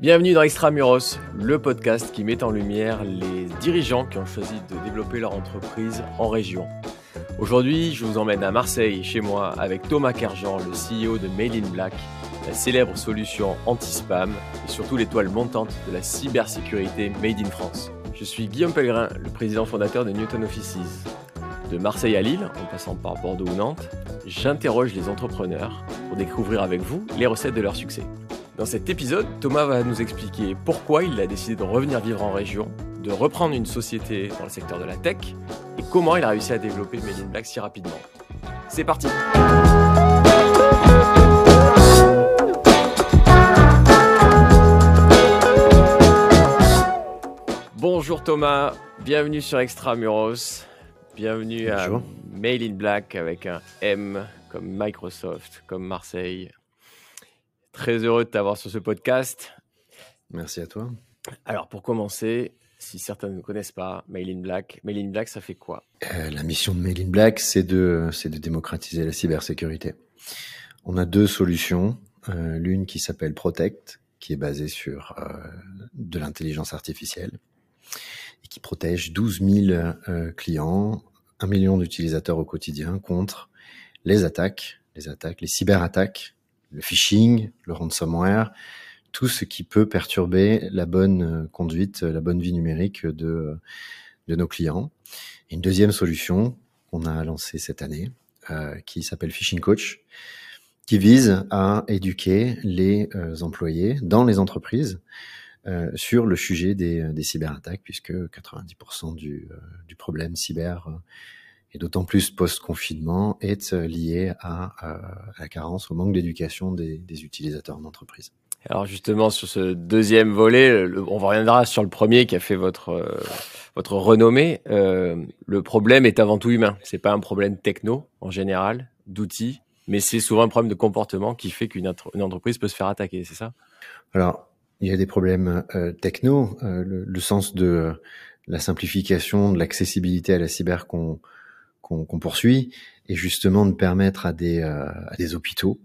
Bienvenue dans Extramuros, le podcast qui met en lumière les dirigeants qui ont choisi de développer leur entreprise en région. Aujourd'hui, je vous emmène à Marseille, chez moi, avec Thomas Kerjean, le CEO de Mail in Black, la célèbre solution anti-spam et surtout l'étoile montante de la cybersécurité Made in France. Je suis Guillaume Pellegrin, le président fondateur de Newton Offices. De Marseille à Lille, en passant par Bordeaux ou Nantes, j'interroge les entrepreneurs pour découvrir avec vous les recettes de leur succès. Dans cet épisode, Thomas va nous expliquer pourquoi il a décidé de revenir vivre en région, de reprendre une société dans le secteur de la tech et comment il a réussi à développer Made in Black si rapidement. C'est parti. Bonjour Thomas, bienvenue sur Extramuros, bienvenue à Mail in Black avec un M comme Microsoft, comme Marseille, Très heureux de t'avoir sur ce podcast. Merci à toi. Alors, pour commencer, si certains ne connaissent pas Mail in Black, Mail in Black, ça fait quoi? Euh, La mission de Mail in Black, c'est de, de démocratiser la cybersécurité. On a deux solutions. Euh, L'une qui s'appelle Protect, qui est basée sur euh, de l'intelligence artificielle et qui protège 12 000 euh, clients, un million d'utilisateurs au quotidien contre les attaques, les attaques, les cyberattaques le phishing, le ransomware, tout ce qui peut perturber la bonne euh, conduite, la bonne vie numérique de, de nos clients. une deuxième solution qu'on a lancée cette année, euh, qui s'appelle Phishing Coach, qui vise à éduquer les euh, employés dans les entreprises euh, sur le sujet des, des cyberattaques, puisque 90% du, du problème cyber et d'autant plus post-confinement, est euh, lié à, euh, la carence, au manque d'éducation des, des, utilisateurs d'entreprise. Alors justement, sur ce deuxième volet, on reviendra sur le premier qui a fait votre, euh, votre renommée. Euh, le problème est avant tout humain. C'est pas un problème techno en général, d'outils, mais c'est souvent un problème de comportement qui fait qu'une entreprise peut se faire attaquer, c'est ça? Alors, il y a des problèmes euh, techno, le, le, sens de la simplification, de l'accessibilité à la cyber qu'on qu'on poursuit, et justement de permettre à des, euh, hôpitaux,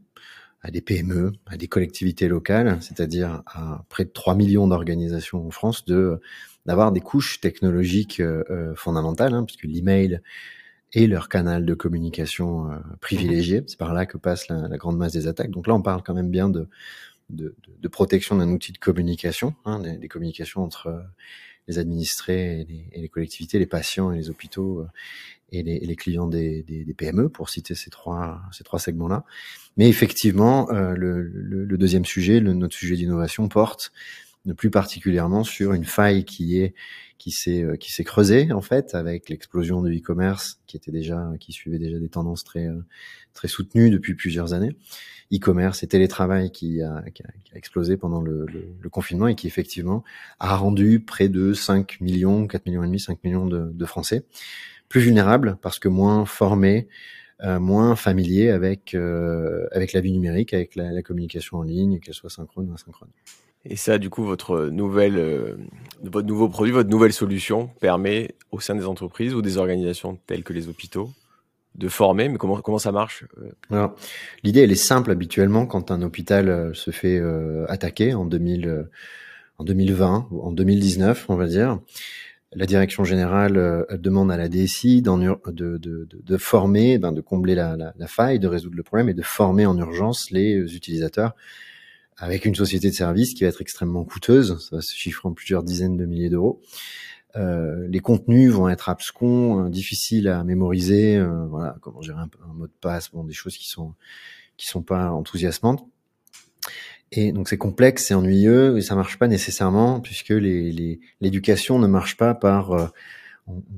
à des PME, à des collectivités locales, c'est-à-dire à près de 3 millions d'organisations en France, de d'avoir des couches technologiques euh, euh, fondamentales, hein, puisque l'email est leur canal de communication privilégié. C'est par là que passe la, grande masse des attaques. Donc là, on parle quand même bien de, de, protection d'un outil de communication, hein, des, communications entre les administrés et les, collectivités, les patients et les hôpitaux et les, clients des, PME, pour citer ces trois, ces trois segments-là. Mais effectivement, euh, le, deuxième sujet, notre sujet d'innovation, porte plus particulièrement sur une faille qui est qui s'est euh, qui s'est creusée en fait avec l'explosion de e-commerce qui était déjà qui suivait déjà des tendances très euh, très soutenues depuis plusieurs années e-commerce et télétravail qui a, qui a, qui a explosé pendant le, le, le, confinement et qui effectivement a rendu près de 5 millions 4 millions et demi 5 millions de, de Français plus vulnérables parce que moins formés, euh, moins familiers avec euh, avec la vie numérique, avec la, la communication en ligne, qu'elle soit synchrone ou asynchrone. Et ça, du coup, votre nouvelle, euh, votre nouveau produit, votre nouvelle solution permet au sein des entreprises ou des organisations telles que les hôpitaux de former. Mais comment comment ça marche euh? L'idée, elle est simple habituellement quand un hôpital euh, se fait euh, attaquer en 2000, en 2020 ou en 2019, on va dire la direction générale euh, demande à la DSI de, de, de, de, former, ben de combler la, la, faille, de résoudre le problème et de former en urgence les euh, utilisateurs avec une société de service qui va être extrêmement coûteuse, ça va se chiffrer en plusieurs dizaines de milliers d'euros. Euh, les contenus vont être abscons, euh, difficiles à mémoriser, euh, voilà, comment gérer un, mot de passe, bon, des choses qui sont qui sont pas enthousiasmantes. Et donc c'est complexe, c'est ennuyeux et ça marche pas nécessairement puisque l'éducation ne marche pas par euh,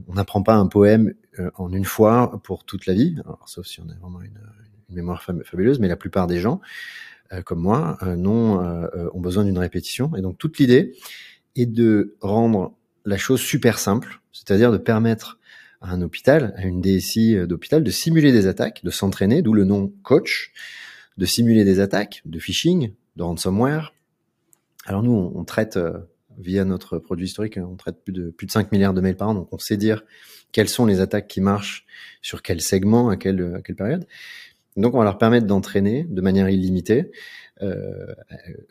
on n'apprend pas un poème euh, en une fois pour toute la vie, alors, sauf si on a vraiment une, mémoire fabuleuse, mais la plupart des gens, comme moi, euh, non, euh, ont besoin d'une répétition. Et donc toute l'idée est de rendre la chose super simple, c'est-à-dire de permettre à un hôpital, à une DSI d'hôpital, de simuler des attaques, de s'entraîner, d'où le nom coach, de simuler des attaques de phishing, de ransomware. Alors nous, on, traite euh, via notre produit historique, on traite plus de plus de 5 milliards de mails par an, donc on sait dire quelles sont les attaques qui marchent sur quel segment, à quelle, à quelle période. Donc on va leur permettre d'entraîner de manière illimitée, euh,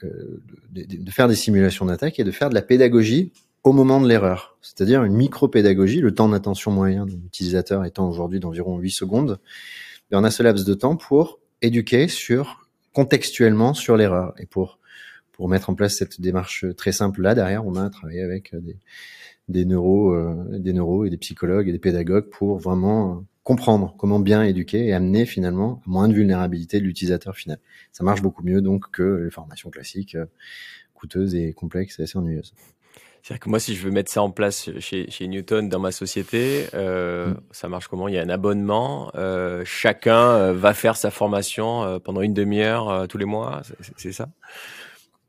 euh, de, faire des simulations d'attaque et de faire de la pédagogie au moment de l'erreur, c'est-à-dire une micro-pédagogie, le temps d'attention moyen de l'utilisateur étant aujourd'hui d'environ 8 secondes. Et on a ce laps de temps pour éduquer sur contextuellement sur l'erreur et pour pour mettre en place cette démarche très simple là derrière, on a travaillé avec des des neuros, euh, des neuros et des psychologues et des pédagogues pour vraiment comprendre comment bien éduquer et amener finalement à moins de vulnérabilité de l'utilisateur final. Ça marche beaucoup mieux donc que les formations classiques euh, coûteuses et complexes et assez ennuyeuses. C'est-à-dire que moi, si je veux mettre ça en place chez, chez Newton dans ma société, euh, mm. ça marche comment? Il y a un abonnement, euh, chacun euh, va faire sa formation euh, pendant une demi-heure tous les mois, c'est ça?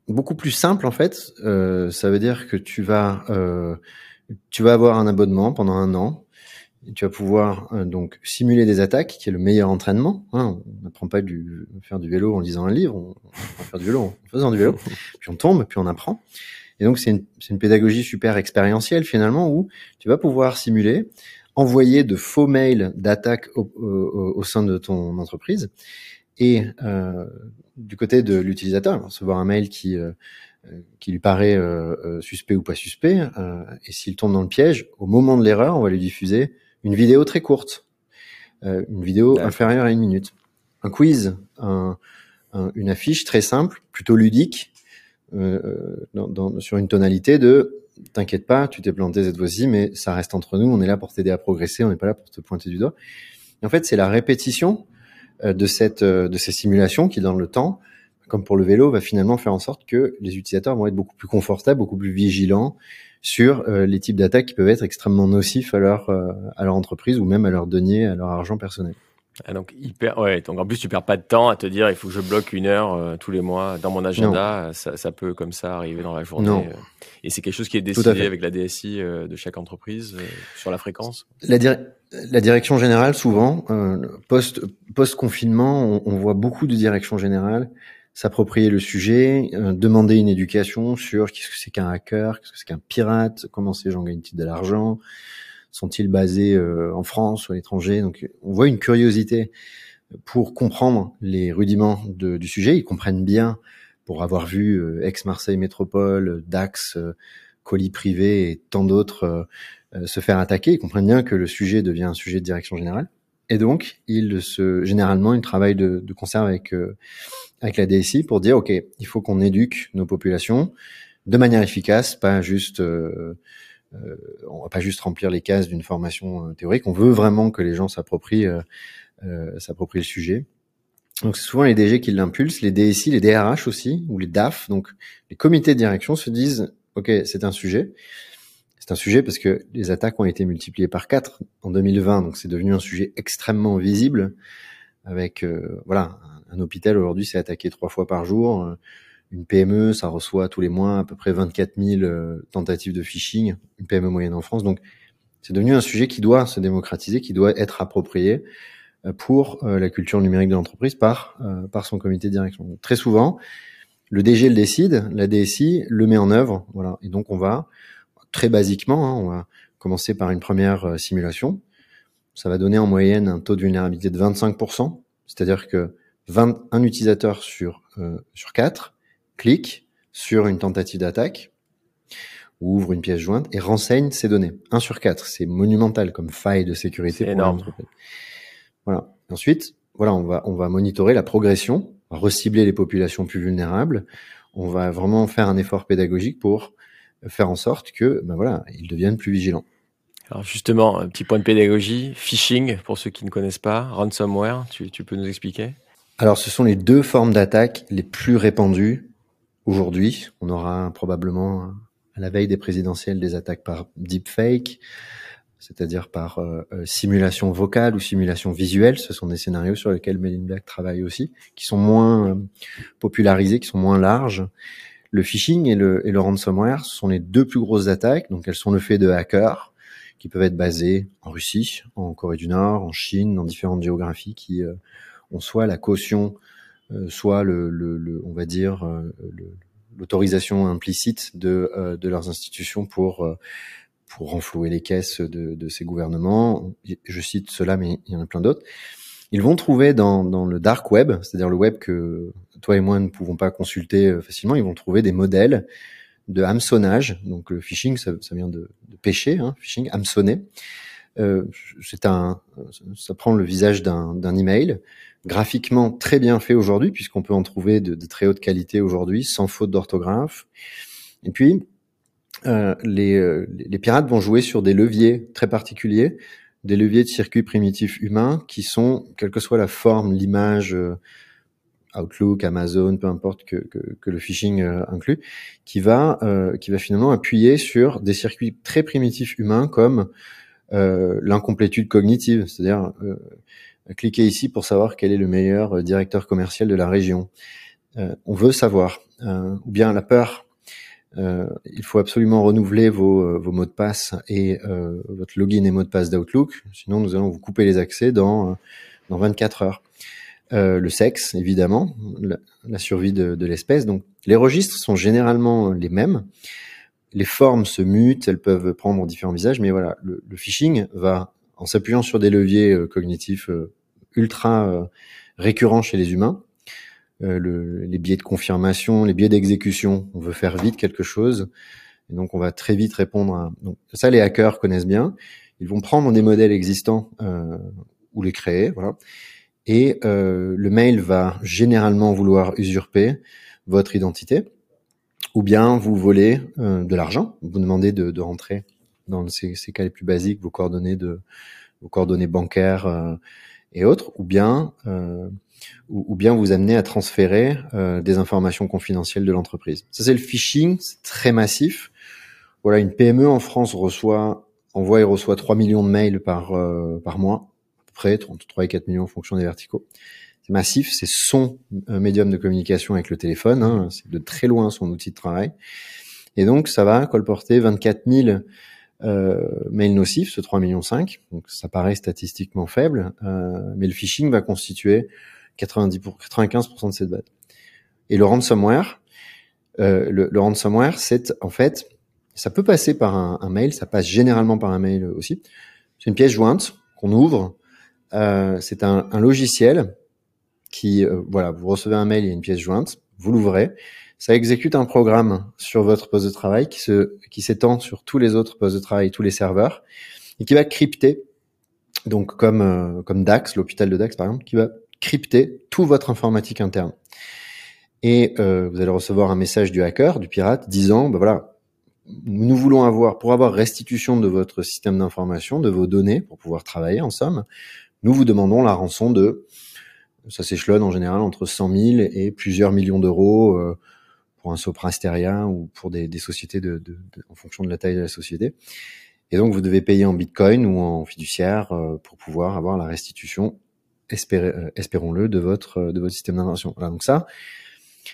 Beaucoup plus simple en fait. ça veut dire que tu vas, tu vas avoir un abonnement pendant un an tu vas pouvoir euh, donc simuler des attaques, qui est le meilleur entraînement. Hein. on n'apprend pas du, faire du vélo en lisant un livre, on apprend à faire du vélo en faisant du vélo. Puis on tombe, puis on apprend. Et donc c'est une, une, pédagogie super expérientielle finalement où tu vas pouvoir simuler, envoyer de faux mails d'attaque au, au, sein de ton entreprise. Et euh, du côté de l'utilisateur, recevoir un mail qui euh, qui lui paraît euh, suspect ou pas suspect, et s'il tombe dans le piège, au moment de l'erreur, on va lui diffuser une vidéo très courte, euh, une vidéo inférieure à une minute, un quiz, un, une affiche très simple, plutôt ludique, euh, dans, dans, sur une tonalité de t'inquiète pas, tu t'es planté cette fois-ci, mais ça reste entre nous, on est là pour t'aider à progresser, on n'est pas là pour te pointer du doigt. Et en fait, c'est la répétition euh, de cette euh, de ces simulations qui, dans le temps, comme pour le vélo, va finalement faire en sorte que les utilisateurs vont être beaucoup plus confortables, beaucoup plus vigilants, sur euh, les types d'attaques qui peuvent être extrêmement nocifs à leur, euh, à leur entreprise ou même à leur denier, à leur argent personnel. Ah, donc, hyper, ouais, donc en plus, tu perds pas de temps à te dire il faut que je bloque une heure euh, tous les mois dans mon agenda. Ça, ça, peut comme ça arriver dans la journée. Non. et c'est quelque chose qui est décidé avec la DSI de chaque entreprise sur la fréquence la, la, direction générale, souvent, post, post-confinement, on, on, voit beaucoup de directions générales s'approprier le sujet, euh, demander une éducation sur qu'est-ce que c'est qu'un hacker, qu'est-ce que c'est qu'un pirate, comment ces gens gagnent-ils de l'argent, sont-ils basés euh, en France ou à l'étranger. Donc on voit une curiosité pour comprendre les rudiments du sujet. Ils comprennent bien, pour avoir vu euh, Ex-Marseille Métropole, Dax, Colis Privé et tant d'autres se faire attaquer, ils comprennent bien que le sujet devient un sujet de direction générale. Et donc, ils se, généralement, ils travaillent de, de concert avec avec la DSI pour dire ok, il faut qu'on éduque nos populations de manière efficace, pas juste euh, euh, on va pas juste remplir les cases d'une formation euh, théorique. On veut vraiment que les gens s'approprient euh, euh s'approprient le sujet. Donc c'est souvent les DG qui l'impulsent, les DSI, les DRH aussi, ou les DAF. Donc les comités de direction se disent ok, c'est un sujet. C'est un sujet parce que les attaques ont été multipliées par 4 en 2020, donc c'est devenu un sujet extrêmement visible avec euh, voilà un hôpital aujourd'hui c'est attaqué trois fois par jour. Euh, une PME, ça reçoit tous les mois à peu près 24 000 euh, tentatives de phishing, une PME moyenne en France. Donc, c'est devenu un sujet qui doit se démocratiser, qui doit être approprié euh, pour la culture numérique de l'entreprise par par son comité de direction. très souvent, le DG le décide, la DSI le met en œuvre, voilà. Et donc on va très basiquement, hein, on va commencer par une première simulation. Ça va donner en moyenne un taux de vulnérabilité de 25%, c'est-à-dire que 21 utilisateurs sur, euh, sur 4 cliquent sur une tentative d'attaque, ouvre une pièce jointe et renseigne ces données. 1 sur 4, c'est monumental comme faille de sécurité. C'est énorme. Voilà. Ensuite, voilà, on va, on va monitorer la progression, recibler les populations plus vulnérables. On va vraiment faire un effort pédagogique pour faire en sorte que, ben voilà, ils deviennent plus vigilants. Alors justement, un petit point de pédagogie, phishing pour ceux qui ne connaissent pas, ransomware, tu, tu peux nous expliquer? Alors, ce sont les deux formes d'attaque les plus répandues aujourd'hui. On aura probablement à la veille des présidentielles des attaques par deepfake, c'est-à-dire par euh, euh, simulation vocale ou simulation visuelle. Ce sont des scénarios sur lesquels Melin Black travaille aussi, qui sont moins euh, popularisés, qui sont moins larges. Le phishing et le, et le ransomware sont les deux plus grosses attaques. Donc, elles sont le fait de hackers qui peuvent être basés en Russie, en Corée du Nord, en Chine, dans différentes géographies qui ont soit la caution, euh, soit le, le, on va dire euh, l'autorisation implicite de, euh, de leurs institutions pour pour renflouer les caisses de, de ces gouvernements. Je cite cela, mais il y en a plein d'autres. Ils vont trouver dans, dans le dark web, c'est-à-dire le web que toi et moi ne pouvons pas consulter euh, facilement, ils vont trouver des modèles de hameçonnage. Donc le phishing, ça, vient de, de pêcher, hein, phishing, hameçonner. Euh, c'est un, ça prend le visage d'un email, graphiquement très bien fait aujourd'hui, puisqu'on peut en trouver de, de, très haute qualité aujourd'hui, sans faute d'orthographe. Et puis, euh, les, euh, les pirates vont jouer sur des leviers très particuliers, des leviers de circuits primitifs humains qui sont, quelle que soit la forme, l'image, euh, Outlook, Amazon, peu importe que, que, que le phishing euh, inclut, qui va, euh, qui va finalement appuyer sur des circuits très primitifs humains comme euh, l'incomplétude cognitive, c'est-à-dire cliquez ici pour savoir quel est le meilleur directeur commercial de la région. on veut savoir, ou bien la peur euh, il faut absolument renouveler vos, euh, vos mots de passe et euh, votre login et mot de passe d'Outlook. Sinon, nous allons vous couper les accès dans, dans 24 heures. le sexe, évidemment, la, survie de, de l'espèce. Donc, les registres sont généralement les mêmes. Les formes se mutent, elles peuvent prendre différents visages, mais voilà, le, le phishing va, en s'appuyant sur des leviers cognitifs ultra récurrents chez les humains, euh, le, les biais de confirmation, les biais d'exécution. On veut faire vite quelque chose, et donc on va très vite répondre à. Donc ça, les hackers connaissent bien. Ils vont prendre des modèles existants euh, ou les créer, voilà. Et euh, le mail va généralement vouloir usurper votre identité, ou bien vous voler euh, de l'argent. Vous demandez de, de rentrer dans ces, ces, cas les plus basiques vos coordonnées de vos coordonnées bancaires euh, et autres, ou bien euh, ou, bien vous amener à transférer euh, des informations confidentielles de l'entreprise. Ça, c'est le phishing, c'est très massif. Voilà, une PME en France reçoit, envoie et reçoit 3 millions de mails par, euh, par mois, à peu près 3 et 4 millions en fonction des verticaux. C'est massif, c'est son euh, médium de communication avec le téléphone, hein, c'est de très loin son outil de travail. Et donc, ça va colporter 24 000 euh, mails nocifs, ce 3 millions 5. Donc, ça paraît statistiquement faible, euh, mais le phishing va constituer 90 pour 95% de cette base. Et le ransomware, euh, le, le, ransomware, c'est en fait, ça peut passer par un, un, mail, ça passe généralement par un mail aussi. C'est une pièce jointe qu'on ouvre. Euh, c'est un, un, logiciel qui, euh, voilà, vous recevez un mail, il y a une pièce jointe, vous l'ouvrez, ça exécute un programme sur votre poste de travail qui se, qui s'étend sur tous les autres postes de travail, tous les serveurs, et qui va crypter, donc comme, euh, comme Dax, l'hôpital de Dax par exemple, qui va crypter tout votre informatique interne. Et euh, vous allez recevoir un message du hacker, du pirate, disant, ben voilà, nous voulons avoir, pour avoir restitution de votre système d'information, de vos données, pour pouvoir travailler en somme, nous vous demandons la rançon de, ça s'échelonne en général entre 100 000 et plusieurs millions d'euros euh, pour un Sopra Steria ou pour des, des sociétés de, de, en fonction de la taille de la société. Et donc vous devez payer en Bitcoin ou en fiduciaire euh, pour pouvoir avoir la restitution espérons-le, de votre euh, de votre système d'information. Voilà, donc ça,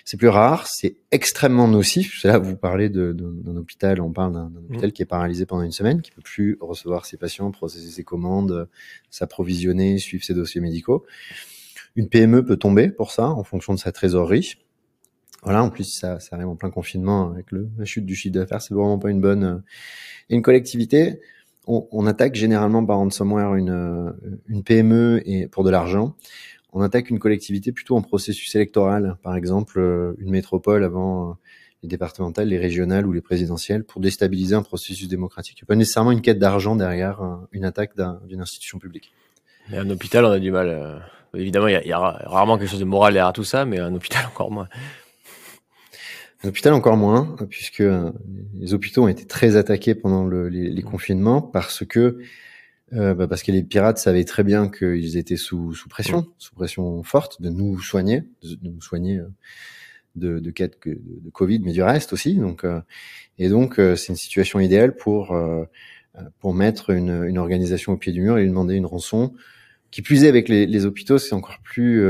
c'est plus rare, c'est extrêmement nocif. C'est là vous parlez d'un hôpital, on parle d'un hôpital mmh. qui est paralysé pendant une semaine, qui peut plus recevoir ses patients, processer ses commandes, s'approvisionner, suivre ses dossiers médicaux. Une PME peut tomber pour ça en fonction de sa trésorerie. Voilà, en plus ça, ça arrive en plein confinement avec le, la chute du chiffre d'affaires, c'est vraiment pas une bonne. Euh, une collectivité, on, on, attaque généralement par ransomware une, euh, une PME et pour de l'argent. On attaque une collectivité plutôt en processus électoral, par exemple euh, une métropole avant euh, les départementales, les régionales ou les présidentielles, pour déstabiliser un processus démocratique. Il n'y a pas nécessairement une quête d'argent derrière une attaque d'une institution publique. Un hôpital, on a du mal. évidemment, il y, y, a rarement quelque chose de moral derrière tout ça, mais un hôpital encore moins. Un hôpital encore moins, puisque euh, les hôpitaux ont été très attaqués pendant le, les, les, confinements parce que euh, bah parce que les pirates savaient très bien qu'ils étaient sous, sous pression, mmh. sous pression forte de nous soigner, de, de nous soigner euh, de, de cas de, de, Covid, mais du reste aussi. Donc, euh, et donc euh, c'est une situation idéale pour euh, pour mettre une, une, organisation au pied du mur et lui demander une rançon. Qui plus est avec les, les hôpitaux, c'est encore plus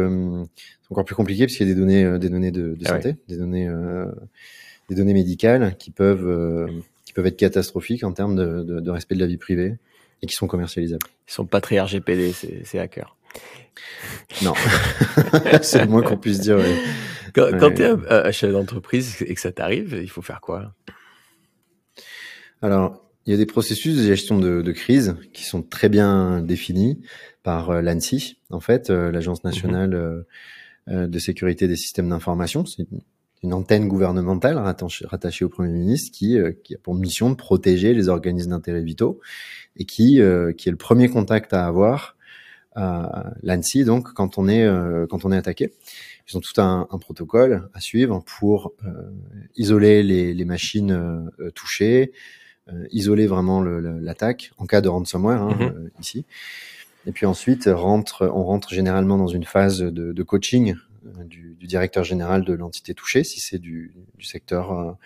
c'est encore plus compliqué parce qu'il y a des données, euh, des données de, de ah santé, ouais. des données, euh, des données médicales qui peuvent, euh, qui peuvent être catastrophiques en termes de, de, de, respect de la vie privée et qui sont commercialisables. Ils sont pas très RGPD, ces, ces hackers. Non, c'est le moins qu'on puisse dire. Ouais. Quand, ouais. quand tu es un, chef d'entreprise et que ça t'arrive, il faut faire quoi? Alors, il y a des processus de gestion de, de, crise qui sont très bien définis. Par l'ANSI, en fait, l'Agence mhm. nationale de sécurité des systèmes d'information. C'est une antenne gouvernementale rattachée, au Premier ministre qui, qui a pour mission de protéger les organismes d'intérêt vitaux et qui, qui est le premier contact à avoir à l'ANSI, donc quand on est quand on est attaqué. Ils ont tout un, un protocole à suivre pour euh, isoler les, les machines euh, touchées, euh, isoler vraiment l'attaque en cas de ransomware hein, mhm. ici. Et puis ensuite, rentre, on rentre généralement dans une phase de, de coaching du, du, directeur général de l'entité touchée, si c'est du, du, secteur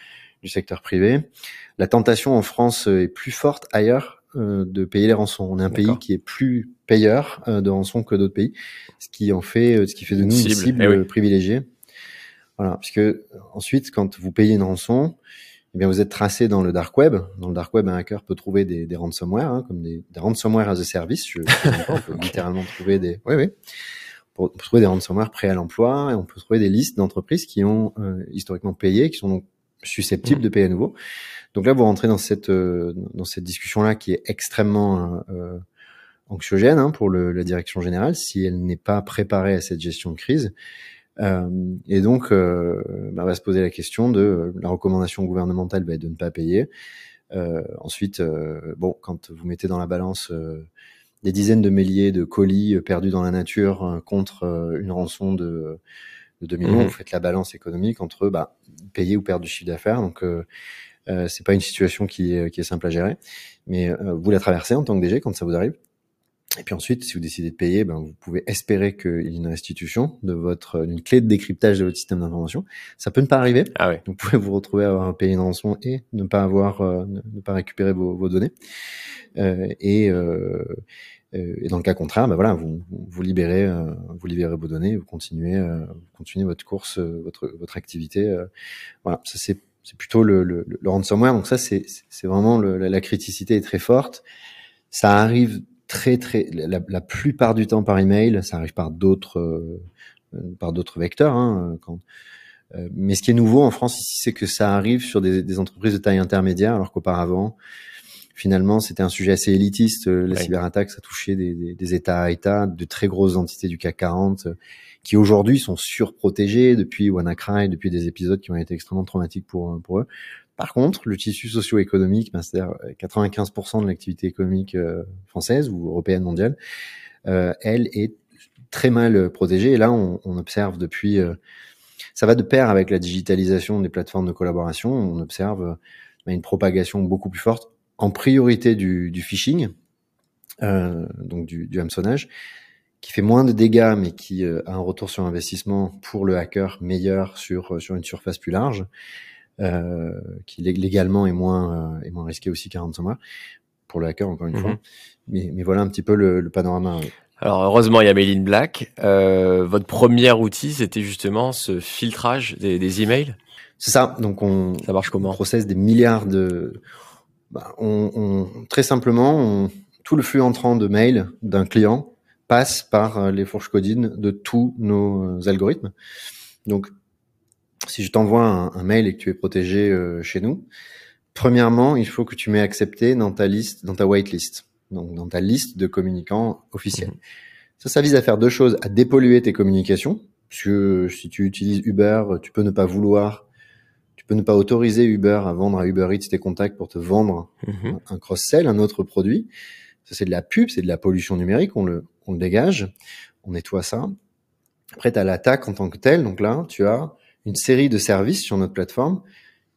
du secteur privé. La tentation en France est plus forte ailleurs euh, de payer les rançons. On est un pays qui est plus payeur euh, de rançons que d'autres pays, ce qui en fait, euh, ce qui fait de nous une cible, privilégiée. Voilà, puisque ensuite, quand vous payez une rançon, eh bien, vous êtes tracé dans le dark web. Dans le dark web, un hacker peut trouver des, des ransomware, hein, comme des, des ransomware as a service. Je, on peut littéralement trouver des, oui, oui, pour, trouver des ransomware prêts à l'emploi, et on peut trouver des listes d'entreprises qui ont historiquement payé, qui sont donc susceptibles mmh. de payer à nouveau. Donc là, vous rentrez dans cette euh, dans cette discussion là qui est extrêmement euh, anxiogène hein, pour le, la direction générale si elle n'est pas préparée à cette gestion de crise. Euh, et donc, euh, bah, on va se poser la question de la recommandation gouvernementale va être de ne pas payer. Euh, ensuite, bon, quand vous mettez dans la balance des dizaines de milliers de colis perdus dans la nature contre une rançon de, de 2 millions, mmh. vous faites la balance économique entre bah, payer ou perdre du chiffre d'affaires. Donc, euh, c'est pas une situation qui est, qui est simple à gérer, mais euh, vous la traversez en tant que DG quand ça vous arrive. Et puis ensuite, si vous décidez de payer, ben, vous pouvez espérer qu'il y ait une restitution de votre, une clé de décryptage de votre système d'information. Ça peut ne pas arriver. Ah ouais. Vous pouvez vous retrouver à avoir payé une rançon et ne pas avoir, euh, ne pas récupérer vos, vos données. Euh, et, euh, et dans le cas contraire, ben voilà, vous, vous libérez, vous libérez vos données, vous continuez, vous continuez votre course, votre, votre activité. voilà, ça c'est c'est plutôt le, le, le, ransomware. Donc ça, c'est vraiment le, la, criticité est très forte. Ça arrive très très la, la, plupart du temps par email. Ça arrive par d'autres euh, par d'autres vecteurs. Hein, quand, euh, mais ce qui est nouveau en France ici, c'est que ça arrive sur des, des, entreprises de taille intermédiaire, alors qu'auparavant, finalement, c'était un sujet assez élitiste. La cyberattaque, ça touchait des, des, des, États à États, de très grosses entités du CAC 40 qui aujourd'hui sont surprotégés depuis WannaCry, depuis des épisodes qui ont été extrêmement traumatiques pour, pour eux. Par contre, le tissu socio-économique, ben, c'est-à-dire 95% euh, de l'activité économique euh, française ou européenne mondiale, euh, elle est très mal protégée. Et là, on, on observe depuis, euh, ça va de pair avec la digitalisation des plateformes de collaboration, on observe une propagation beaucoup plus forte, en priorité du, du phishing, donc du, du hameçonnage, qui fait moins de dégâts, mais qui euh, a un retour sur investissement pour le hacker meilleur sur euh, sur une surface plus large, euh, qui légalement est moins euh, est moins risqué aussi qu'un ransomware pour le hacker encore une fois. Mhm. Mais, mais voilà un petit peu le, le panorama. Alors heureusement il y a Mailing Black. Euh, votre premier outil c'était justement ce filtrage des, des emails? C'est ça. Donc on ça marche comment? On processe des milliards de. Bah, on, on, très simplement on, tout le flux entrant de mails d'un client passe par euh, les fourches codines de tous nos algorithmes. Donc, si je t'envoie un, mail et que tu es protégé euh, chez nous, premièrement, il faut que tu m'aies accepté dans ta liste, dans ta whitelist, donc dans ta liste de communicants officiels. Mhm. Ça, ça vise à faire deux choses, à dépolluer tes communications, parce que si tu utilises Uber, tu peux ne pas vouloir, tu peux ne pas autoriser Uber à vendre à Uber Eats tes contacts pour te vendre mhm. un cross-sell, un autre produit. Ça, c'est de la pub, c'est de la pollution numérique, on le, on le dégage, on nettoie ça. Après, tu as l'attaque en tant que telle. Donc là, tu as une série de services sur notre plateforme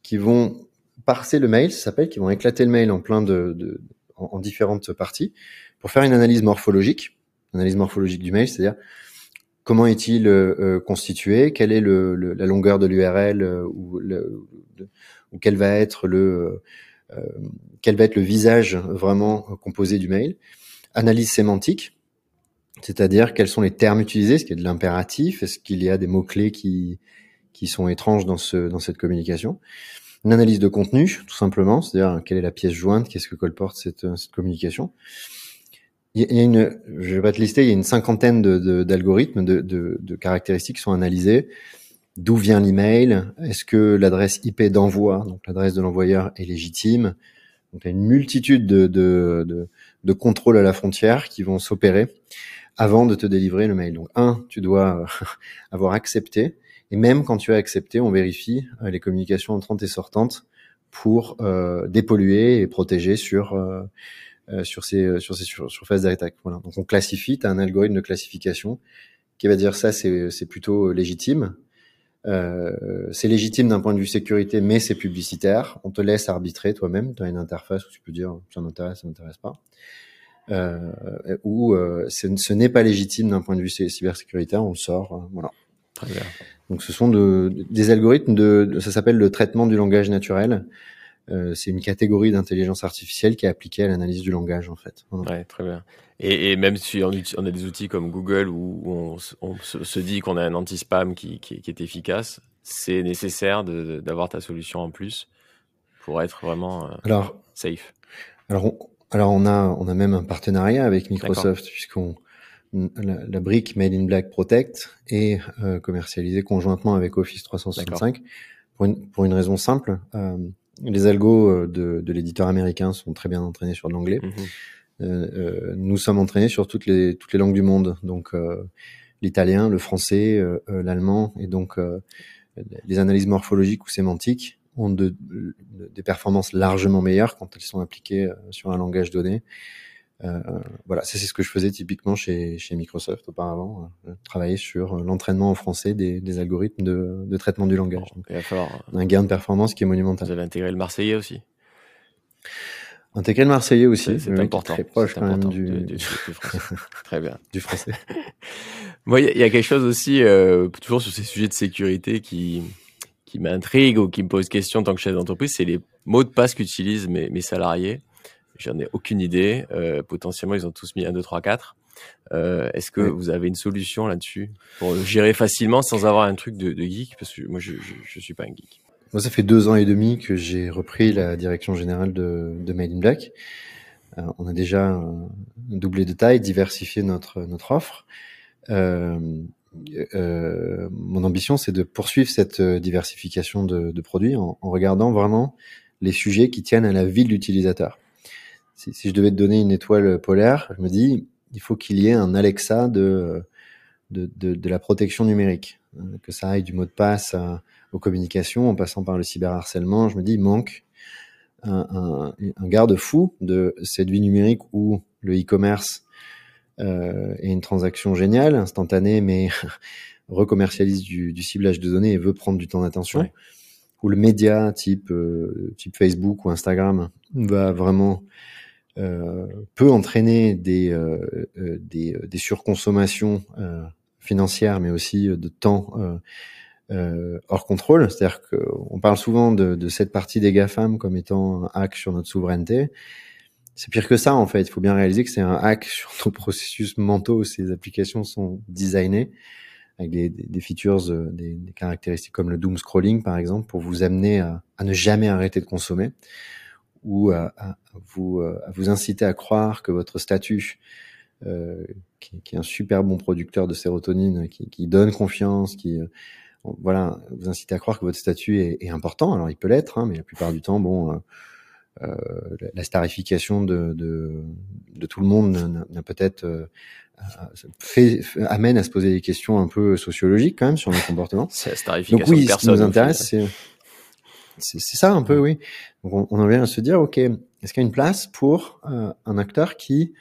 qui vont parser le mail, ça s'appelle, qui vont éclater le mail en plein de, en, différentes parties pour faire une analyse morphologique, analyse morphologique du mail, c'est-à-dire comment est-il euh, constitué, quelle est la longueur de l'URL euh, ou, ou quel va être le euh, quel va être le visage vraiment composé du mail, analyse sémantique, c'est-à-dire quels sont les termes utilisés, est-ce qu'il y a de l'impératif, est-ce qu'il y a des mots-clés qui, qui sont étranges dans, ce, dans cette communication. Une analyse de contenu, tout simplement, c'est-à-dire quelle est la pièce jointe, qu'est-ce que colporte cette, cette communication. Il y a une, je vais pas te lister, il y a une cinquantaine d'algorithmes, de, de, de, caractéristiques qui sont analysées. D'où vient l'email? Est-ce que l'adresse IP d'envoi, donc l'adresse de l'envoyeur, est légitime? Donc, tu as une multitude de, de, de, de contrôles à la frontière qui vont s'opérer avant de te délivrer le mail. Donc, un, tu dois avoir accepté. Et même quand tu as accepté, on vérifie euh, les communications entrantes et sortantes pour euh, dépolluer et protéger sur euh, euh sur ces sur ces surfaces d'attaque. Voilà. Donc on classifie, tu as un algorithme de classification qui va dire ça c'est c'est plutôt légitime. Euh, c'est légitime d'un point de vue sécurité, mais c'est publicitaire. On te laisse arbitrer toi-même. Tu as une interface où tu peux dire ça m'intéresse, ça m'intéresse pas. Euh, ou euh, ce n'est pas légitime d'un point de vue cybersécuritaire, on le sort. Euh, voilà. Très bien. Donc ce sont de, des algorithmes de, ça s'appelle le traitement du langage naturel. Euh, c'est une catégorie d'intelligence artificielle qui est appliquée à l'analyse du langage en fait. Ouais, très bien. Et, et même si on, on, a des outils comme Google où on, on se, dit qu'on a un anti-spam qui, qui, qui, est efficace, c'est nécessaire d'avoir ta solution en plus pour être vraiment euh, alors, safe. Alors on, alors on a on a même un partenariat avec Microsoft puisqu'on la, la, brique Made in Black Protect est euh, commercialisée conjointement avec Office 365 pour une, pour une raison simple. Euh, les algos euh, de, de l'éditeur américain sont très bien entraînés sur l'anglais. Mhm. Euh, euh, nous sommes entraînés sur toutes les toutes les langues du monde, donc l'italien, le français, l'allemand, et donc les analyses morphologiques ou sémantiques ont de, des performances largement meilleures quand elles sont appliquées sur un langage donné. Euh, voilà, c'est ce que je faisais typiquement chez, chez Microsoft auparavant, euh, travailler sur euh, l'entraînement en français des, des algorithmes de, de, traitement du langage. Donc, il va falloir, un gain de performance qui est monumental. Vous avez intégré le Marseillais aussi Intégrer le Marseillais aussi, c'est important. Très proche quand même du, du, du, français. très bien. Du français. Moi, il y, a quelque chose aussi, euh, toujours sur ces sujets de sécurité qui, qui m'intrigue ou qui me pose question en tant que chef d'entreprise, c'est les mots de passe qu'utilisent mes, mes salariés. J'en ai aucune idée. Euh, potentiellement, ils ont tous mis 1, 2, 3, 4. Euh, Est-ce que vous avez une solution là-dessus pour gérer facilement sans avoir un truc de, de geek? Parce que moi, je, je, suis pas un geek. Moi, ça fait deux ans et demi que j'ai repris la direction générale de, de Made in Black. Euh, on a déjà doublé de taille, diversifié notre notre offre. Euh, euh, mon ambition, c'est de poursuivre cette diversification de, de produits en, en, regardant vraiment les sujets qui tiennent à la vie de l'utilisateur si, si, je devais te donner une étoile polaire, je me dis, il faut qu'il y ait un Alexa de, de, de, de, la protection numérique. Euh, que ça aille du mot de passe aux communications, en passant par le cyberharcèlement. Je me dis, il manque un, un, un garde-fou de cette vie numérique où le e-commerce euh, est une transaction géniale, instantanée, mais recommercialise du, du, ciblage de données et veut prendre du temps d'attention. Ouais. Où le média type, euh, type Facebook ou Instagram va vraiment peut entraîner des, euh, euh, des, des, surconsommations financières, mais aussi de temps hors contrôle. C'est-à-dire qu'on parle souvent de, de, cette partie des GAFAM comme étant un hack sur notre souveraineté. C'est pire que ça, en fait. Il faut bien réaliser que c'est un hack sur nos processus mentaux. Ces applications sont designées avec des, des features, des, des, caractéristiques comme le doom scrolling, par exemple, pour vous amener à, à ne jamais arrêter de consommer ou à, à, vous, euh, à vous inciter à croire que votre statut, euh, qui, qui, est un super bon producteur de sérotonine, qui, qui donne confiance, qui euh, voilà, vous inciter à croire que votre statut est, est important. Alors il peut l'être, hein, mais la plupart du temps, bon, euh, euh la starification de, de, de, tout le monde n'a peut-être euh, fait, amène à se poser des questions un peu sociologiques quand même sur nos comportements. Donc oui, ce qui nous intéresse, c'est c'est ça un peu, oui. Donc on, on, en vient à se dire, ok, est-ce qu'il y a une place pour euh, un acteur qui,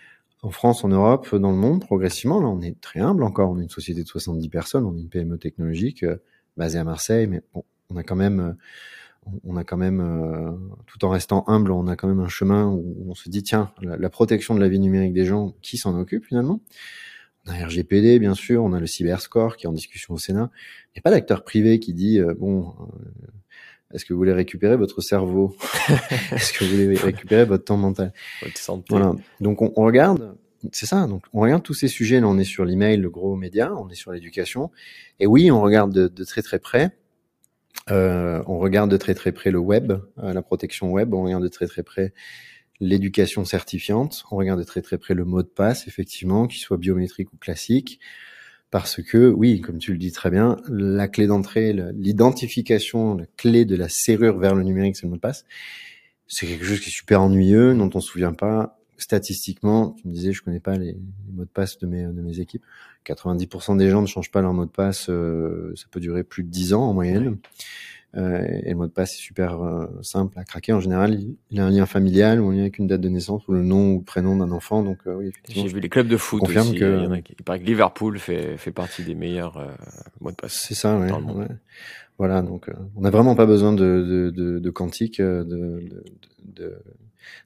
en France, en Europe, dans le monde, progressivement, là on est très humble encore, on est une société de 70 personnes, on est une PME technologique euh, basée à Marseille, mais bon, on a quand même, euh, on a quand même, euh, tout en restant humble, on a quand même un chemin où on se dit, tiens, la, la protection de la vie numérique des gens, qui s'en occupe finalement? On a RGPD, bien sûr, on a le Cyberscore qui est en discussion au Sénat. Il n'y a pas d'acteur privé qui dit, euh, bon, est-ce que vous voulez récupérer votre cerveau Est-ce que vous voulez récupérer votre temps mental Votre santé. Voilà. Donc on, on regarde, c'est ça. Donc on regarde tous ces sujets. Là, on est sur l'email, le gros média, on est sur l'éducation. Et oui, on regarde de, de très très près. Euh, on regarde de très très près le web, euh, la protection web. On regarde de très très près l'éducation certifiante. On regarde de très très près le mot de passe, effectivement, qu'il soit biométrique ou classique parce que, oui, comme tu le dis très bien, la clé d'entrée, l'identification, la clé de la serrure vers le numérique, c'est le mot de passe. c'est quelque chose qui est super ennuyeux, dont on se souvient pas. Statistiquement, tu me disais, je connais pas les, mots de passe de mes, équipes. 90% des gens ne changent pas leur mot de passe. Euh, ça peut durer plus de 10 ans en moyenne. Et le mot de passe est super euh, simple à craquer. En général, il, a un lien familial ou un lien avec une date de naissance ou le nom ou le prénom d'un enfant. Donc euh, oui, effectivement. J'ai vu les clubs de foot confirme aussi. Que... Il, il, paraît que Liverpool fait, fait partie des meilleurs mots de passe. C'est ça, ouais, ouais. Voilà, donc on n'a vraiment pas besoin de, de, de, de quantique, de,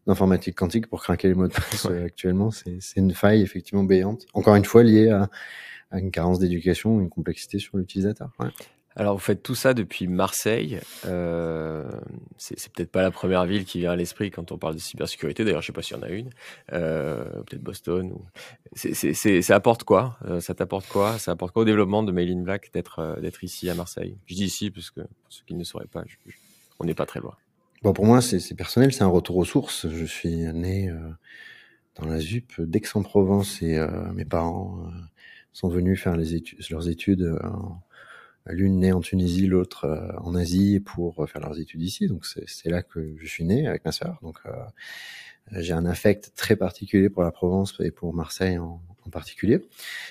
d'informatique quantique pour craquer les mots de passe actuellement. C'est une faille effectivement béante. Encore une fois liée à, à une carence d'éducation, une complexité sur l'utilisateur. Ouais. Alors, vous faites tout ça depuis Marseille. Euh, c'est peut-être pas la première ville qui vient à l'esprit quand on parle de cybersécurité. D'ailleurs, je sais pas s'il y en a une. Euh, peut-être Boston. Ça apporte quoi? Euh, Ça t'apporte quoi? Ça apporte quoi au développement de Mail in Black d'être ici à Marseille? Je dis ici parce que pour ceux qui ne sauraient pas, on n'est pas très loin. Bon, pour moi, c'est personnel. C'est un retour aux sources. Je suis né dans la ZUP d'Aix-en-Provence et mes parents sont venus faire leurs études en l'une née en Tunisie, l'autre euh, en Asie pour faire leurs études ici. Donc c'est là que je suis né avec ma sœur. Donc euh, j'ai un affect très particulier pour la Provence et pour Marseille en, en particulier.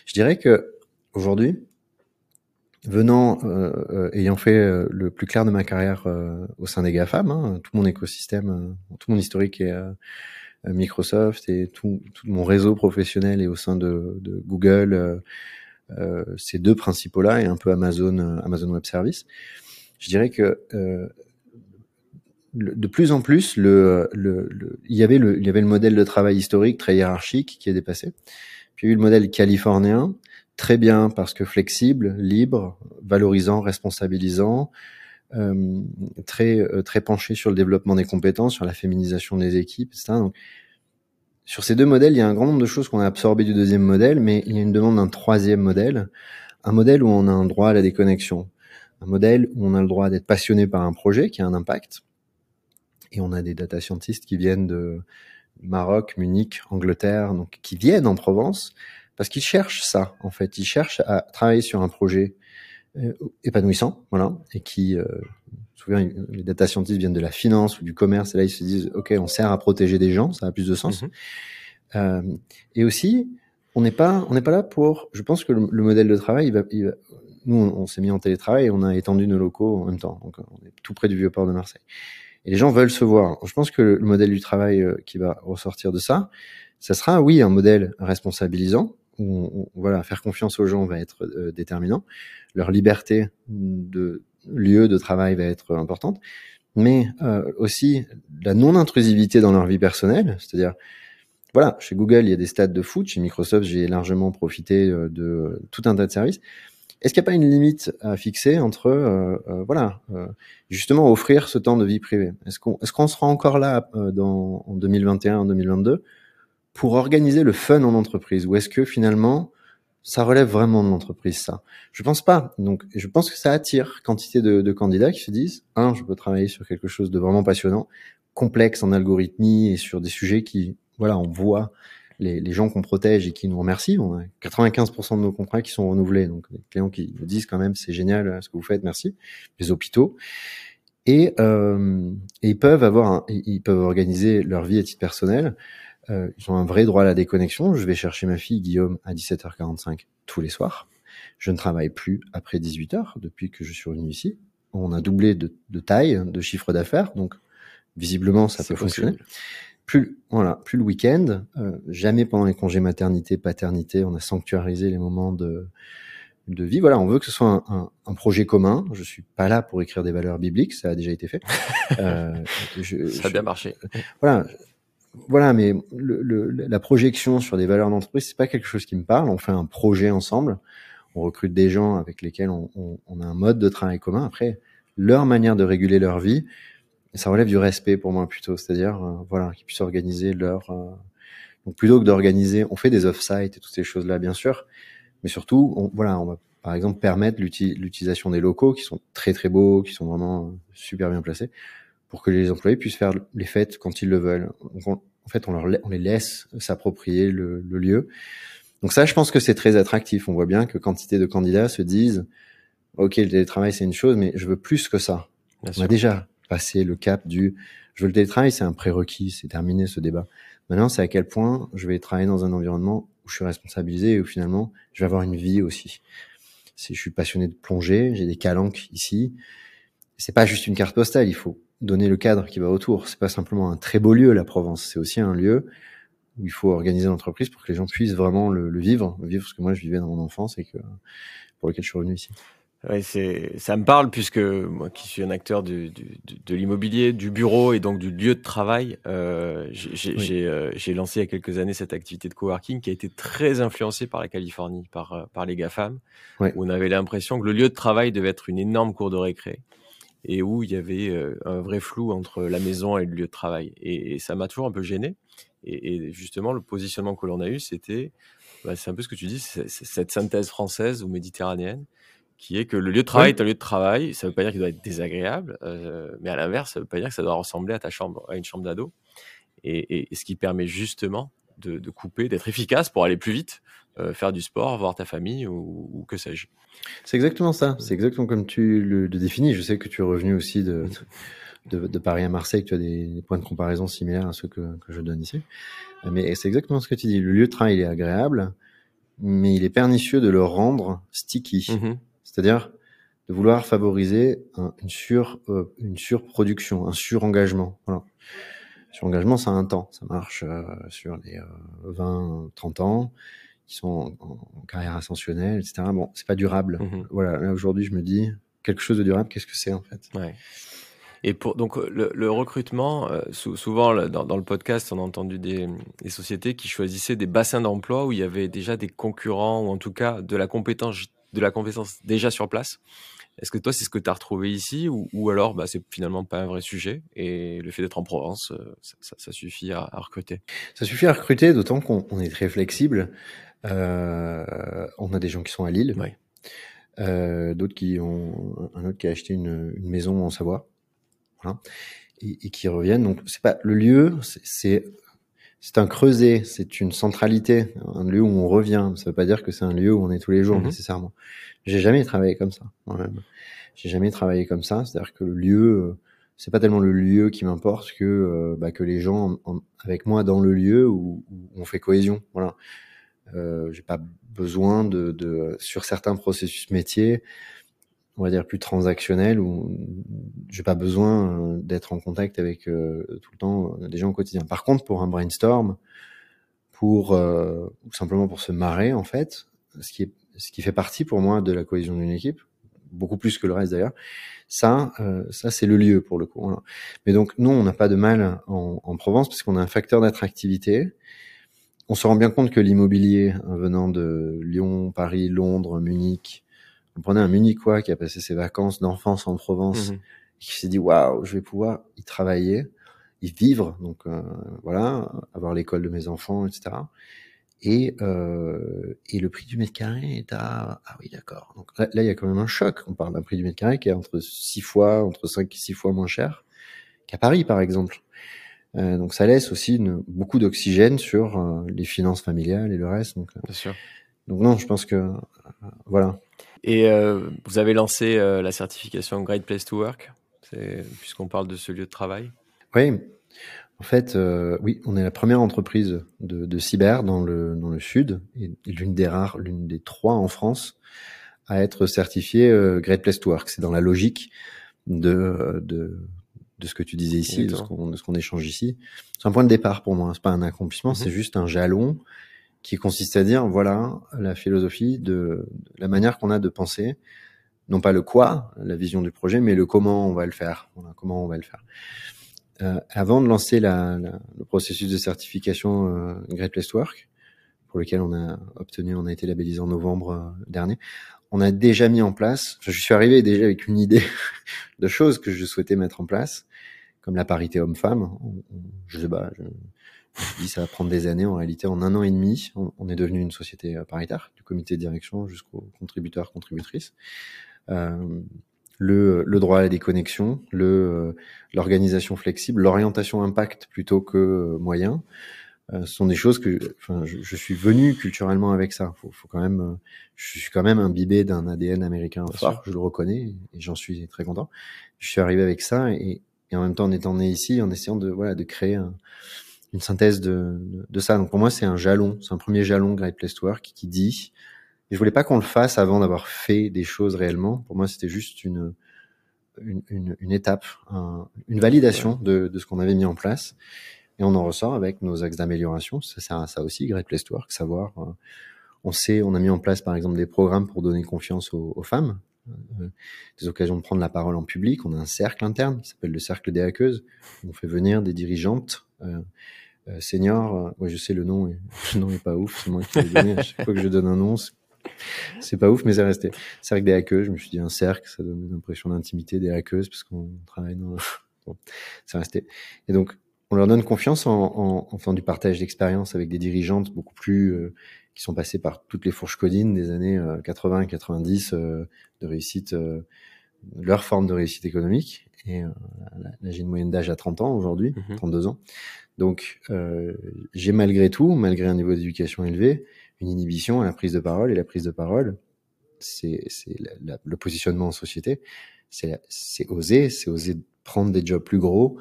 Je dirais que aujourd'hui, venant, euh, ayant fait le plus clair de ma carrière au sein des GAFAM, hein, tout mon écosystème, tout mon historique est Microsoft et tout, tout, mon réseau professionnel est au sein de, de Google, euh, ces deux principaux-là et un peu Amazon, euh, Amazon Web Service. Je dirais que euh, de plus en plus, le, le, il, y avait le, il y avait le modèle de travail historique très hiérarchique qui est dépassé. Puis il y a eu le modèle californien, très bien parce que flexible, libre, valorisant, responsabilisant, euh, très très penché sur le développement des compétences, sur la féminisation des équipes, etc. Donc, sur ces deux modèles, il y a un grand nombre de choses qu'on a absorbées du deuxième modèle, mais il y a une demande d'un troisième modèle, un modèle où on a un droit à la déconnexion, un modèle où on a le droit d'être passionné par un projet qui a un impact, et on a des data scientists qui viennent de Maroc, Munich, Angleterre, donc qui viennent en Provence parce qu'ils cherchent ça. En fait, ils cherchent à travailler sur un projet euh, épanouissant, voilà, et qui euh, souvent les data scientists viennent de la finance ou du commerce, et là ils se disent, ok, on sert à protéger des gens, ça a plus de sens. Mhm. Euh, et aussi, on n'est pas, on n'est pas là pour. Je pense que le, modèle de travail, il va, il va nous, on, s'est mis en télétravail et on a étendu nos locaux en même temps. Donc, on est tout près du vieux port de Marseille. Et les gens veulent se voir. Je pense que le, modèle du travail euh, qui va ressortir de ça, ça sera, oui, un modèle responsabilisant, où voilà, faire confiance aux gens va être euh, déterminant. Leur liberté de lieu de travail va être importante, mais euh, aussi la non-intrusivité dans leur vie personnelle, c'est-à-dire voilà, chez Google, il y a des stades de foot, chez Microsoft, j'ai largement profité euh, de tout un tas de services. Est-ce qu'il n'y a pas une limite à fixer entre, euh, euh voilà, euh, justement offrir ce temps de vie privée? Est-ce qu'on est qu'on sera encore là dans, en 2021, en 2022 pour organiser le fun en entreprise? Ou est-ce que finalement, ça relève vraiment de l'entreprise, ça. Je pense pas. Donc, je pense que ça attire quantité de, candidats qui se disent, un, je peux travailler sur quelque chose de vraiment passionnant, complexe en algorithmie et sur des sujets qui, voilà, on voit les, gens qu'on protège et qui nous remercient. On a 95% de nos contrats qui sont renouvelés. Donc, les clients qui nous disent quand même, c'est génial euh, ce que vous faites, merci. Les hôpitaux. Et, euh, ils peuvent avoir, ils peuvent organiser leur vie à titre personnel euh, ils ont un vrai droit à la déconnexion. Je vais chercher ma fille Guillaume à 17h45 tous les soirs. Je ne travaille plus après 18h depuis que je suis revenu ici. On a doublé de, de taille, de chiffre d'affaires, donc visiblement ça peut fonctionner. Plus voilà, plus le week-end, euh, jamais pendant les congés maternité, paternité, on a sanctuarisé les moments de de vie. Voilà, on veut que ce soit un, un, un, projet commun. Je suis pas là pour écrire des valeurs bibliques, ça a déjà été fait. Euh, je, ça a bien marché. Voilà, voilà, mais le, la projection sur des valeurs d'entreprise, c'est pas quelque chose qui me parle. On fait un projet ensemble, on recrute des gens avec lesquels on, on, on, a un mode de travail commun. Après, leur manière de réguler leur vie, ça relève du respect pour moi plutôt, c'est-à-dire euh, voilà, qu'ils puissent organiser leur. Euh, donc plutôt que d'organiser, on fait des off-site et toutes ces choses-là, bien sûr, mais surtout, on, voilà, on va par exemple permettre l'utilisation des locaux qui sont très très beaux, qui sont vraiment super bien placés pour que les employés puissent faire les fêtes quand ils le veulent. Donc en fait, on, leur, on les laisse s'approprier le, le, lieu. Donc ça, je pense que c'est très attractif. On voit bien que quantité de candidats se disent, OK, le télétravail, c'est une chose, mais je veux plus que ça. on a déjà passé le cap du Je veux le télétravail, c'est un prérequis, c'est terminé ce débat. Maintenant, c'est à quel point je vais travailler dans un environnement où je suis responsabilisé et où finalement, je vais avoir une vie aussi. Si je suis passionné de plongée, j'ai des calanques ici. C'est pas juste une carte postale, il faut donner le cadre qui va autour. C'est pas simplement un très beau lieu, la Provence. C'est aussi un lieu où il faut organiser l'entreprise pour que les gens puissent vraiment le, le, vivre, vivre ce que moi je vivais dans mon enfance et que pour lequel je suis revenu ici. Ça me parle puisque moi qui suis un acteur du, du, de l'immobilier, du bureau et donc du lieu de travail, euh, j'ai, oui. euh, lancé il y a quelques années cette activité de coworking qui a été très influencée par la Californie, par, euh, par les GAFAM, où on avait l'impression que le lieu de travail devait être une énorme cour de récré et où il y avait un vrai flou entre la maison et le lieu de travail. Et, et ça m'a toujours un peu gêné. Et, et, justement, le positionnement que l'on a eu, c'était, bah, c'est un peu ce que tu dis, c'est, c'est cette synthèse française ou méditerranéenne qui est que le lieu de travail oui. est un lieu de travail. Ça ne veut pas dire qu'il doit être désagréable, euh, mais à l'inverse, ça ne veut pas dire que ça doit ressembler à ta chambre, à une chambre d'ado. Et, et, et, ce qui permet justement de, de couper, d'être efficace pour aller plus vite, euh, faire du sport, voir ta famille ou, ou que sais-je. C'est exactement ça. C'est exactement comme tu le, le, définis. Je sais que tu es revenu aussi de, de, de, Paris à Marseille, que tu as des points de comparaison similaires à ceux que, que je donne ici. Mais c'est exactement ce que tu dis. Le lieu de travail il est agréable, mais il est pernicieux de le rendre sticky. Mm -hmm c'est-à-dire de vouloir favoriser un, une, sur, euh, une surproduction, un surengagement. Voilà. Surengagement, ça a un temps. Ça marche euh, sur les euh, 20, 30 ans, qui sont en, en, carrière ascensionnelle, etc. Bon, c'est pas durable. Mm -hmm. Voilà. Là, aujourd'hui, je me dis, quelque chose de durable, qu'est-ce que c'est en fait? Ouais. Et pour donc le, le recrutement, euh, souvent dans, dans, le podcast, on a entendu des, des sociétés qui choisissaient des bassins d'emploi où il y avait déjà des concurrents ou en tout cas de la compétence de la compétence déjà sur place. Est-ce que toi, c'est ce que tu as retrouvé ici ou, ou alors bah, c'est finalement pas un vrai sujet et le fait d'être en Provence, euh, ça, ça, ça suffit à, à, recruter? Ça suffit à recruter, d'autant qu'on est très flexible. Euh, on a des gens qui sont à Lille, euh, d'autres qui ont un autre qui a acheté une, une maison en Savoie, voilà, et, et, qui reviennent. Donc c'est pas le lieu, c'est c'est un creuset, c'est une centralité, un lieu où on revient. Ça veut pas dire que c'est un lieu où on est tous les jours mmh. nécessairement. J'ai jamais travaillé comme ça. Moi-même. J'ai jamais travaillé comme ça. C'est-à-dire que le lieu, euh, c'est pas tellement le lieu qui m'importe que euh, bah, que les gens en, avec moi dans le lieu où, où on fait cohésion. Voilà. Euh, J'ai pas besoin de, de sur certains processus métiers on va dire plus transactionnel où j'ai pas besoin euh, d'être en contact avec euh, tout le temps euh, des gens au quotidien. Par contre, pour un brainstorm, pour euh, ou simplement pour se marrer en fait, ce qui est ce qui fait partie pour moi de la cohésion d'une équipe, beaucoup plus que le reste d'ailleurs. Ça, euh, ça c'est le lieu pour le coup. Mais donc nous, on n'a pas de mal en, en Provence parce qu'on a un facteur d'attractivité. On se rend bien compte que l'immobilier venant de Lyon, Paris, Londres, Munich, on prenait un Munichois qui a passé ses vacances d'enfance en Provence, mmh. qui s'est dit waouh, je vais pouvoir y travailler, y vivre, donc euh, voilà, avoir l'école de mes enfants, etc. Et, euh, et le prix du mètre carré est à ah oui d'accord. Donc là, là, il y a quand même un choc. On parle d'un prix du mètre carré qui est entre six fois, entre 5 et six fois moins cher qu'à Paris par exemple. Euh, donc ça laisse aussi une, beaucoup d'oxygène sur euh, les finances familiales et le reste. Donc, euh, Bien sûr. donc non, je pense que euh, voilà. Et euh, vous avez lancé euh, la certification Great Place to Work, puisqu'on parle de ce lieu de travail. Oui, en fait, euh, oui, on est la première entreprise de, de cyber dans le, dans le sud, et l'une des rares, l'une des trois en France, à être certifiée euh, Great Place to Work. C'est dans la logique de, de, de ce que tu disais ici, de ce qu'on qu échange ici. C'est un point de départ pour moi. C'est pas un accomplissement, mm -hmm. c'est juste un jalon qui consiste à dire voilà la philosophie de, la manière qu'on a de penser, non pas le quoi, la vision du projet, mais le comment on va le faire. Voilà, comment on va le faire. Euh, avant de lancer la, la, le processus de certification euh, Great Place Work, pour lequel on a obtenu, on a été labellisé en novembre euh, dernier, on a déjà mis en place. Je suis arrivé déjà avec une idée de choses que je souhaitais mettre en place, comme la parité homme-femme. Je sais pas. Je, je dis ça va prendre des années. En réalité, en un an et demi, on, on est devenu une société euh, paritaire, du comité de direction jusqu'aux contributeurs, contributrices. Euh, le, le, droit à la déconnexion, le euh, l'organisation flexible, l'orientation impact plutôt que euh, moyen, euh, sont des choses que, enfin, je, je, suis venu culturellement avec ça. Faut, faut quand même, je suis quand même imbibé d'un ADN américain fort, je le reconnais et j'en suis très content. Je suis arrivé avec ça et, et en même temps en étant né ici, en essayant de voilà de créer une synthèse de, de, ça. Donc pour moi, c'est un jalon, c'est un premier jalon Great Place to Work qui dit. Et je voulais pas qu'on le fasse avant d'avoir fait des choses réellement. Pour moi, c'était juste une une, une, étape, une validation de, de ce qu'on avait mis en place. Et on en ressort avec nos axes d'amélioration. Ça sert à ça aussi, Great Place to Work, savoir. Euh, on sait, on a mis en place par exemple des programmes pour donner confiance aux, aux femmes, euh, des occasions de prendre la parole en public. On a un cercle interne qui s'appelle le cercle des hackeuses. On fait venir des dirigeantes euh, euh seniors. Moi, je sais le nom, le nom est pas ouf. C'est moi qui l'ai donné. À chaque fois que je donne un nom, c'est pas ouf, mais c'est resté. Cercle des hackeuses. Je me suis dit un cercle, ça donne une impression d'intimité des hackeuses parce qu'on travaille dans. Bon, c'est resté. Et donc, on leur donne confiance en, en, en faisant du partage d'expérience avec des dirigeantes beaucoup plus euh, qui sont passées par toutes les fourches codines des années 80 90 euh, de réussite, euh, leur forme de réussite économique. Et là, j'ai une moyenne d'âge à 30 ans aujourd'hui, 32 mmh ans. Donc, j'ai malgré tout, malgré un niveau d'éducation élevé, une inhibition à la prise de parole. Et la prise de parole, c'est le positionnement en société. C'est oser, c'est oser prendre des jobs plus gros,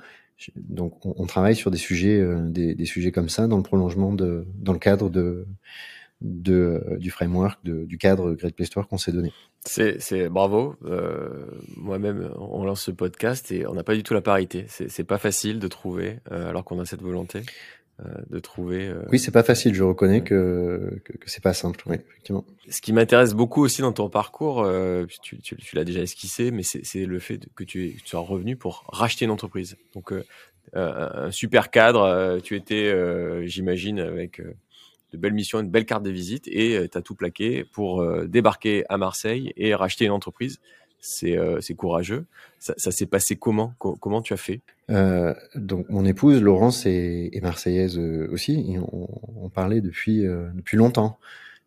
donc, on, travaille sur des sujets, euh, des, sujets comme ça dans le prolongement de, dans le cadre de, de du framework, de, du cadre Great Place qu'on s'est donné. C'est, bravo. Euh, moi-même, on lance ce podcast et on n'a pas du tout la parité. C'est, pas facile de trouver, euh, alors qu'on a cette volonté. Euh, de trouver. Euh, oui, c'est pas facile. Je reconnais que, que, que c'est pas simple. Oui, effectivement. Ce qui m'intéresse beaucoup aussi dans ton parcours, euh, tu, tu, tu l'as déjà esquissé, mais c'est le fait que tu, tu sois revenu pour racheter une entreprise. Donc un super cadre. tu étais, j'imagine, avec de belles missions, une belle carte de visite, et tu as tout plaqué pour débarquer à Marseille et racheter une entreprise c'est euh, courageux. Ça, ça s'est passé comment? Comment tu as fait? Euh, Donc mon épouse Laurence est, est marseillaise euh, aussi. Et on, on, parlait depuis euh, depuis longtemps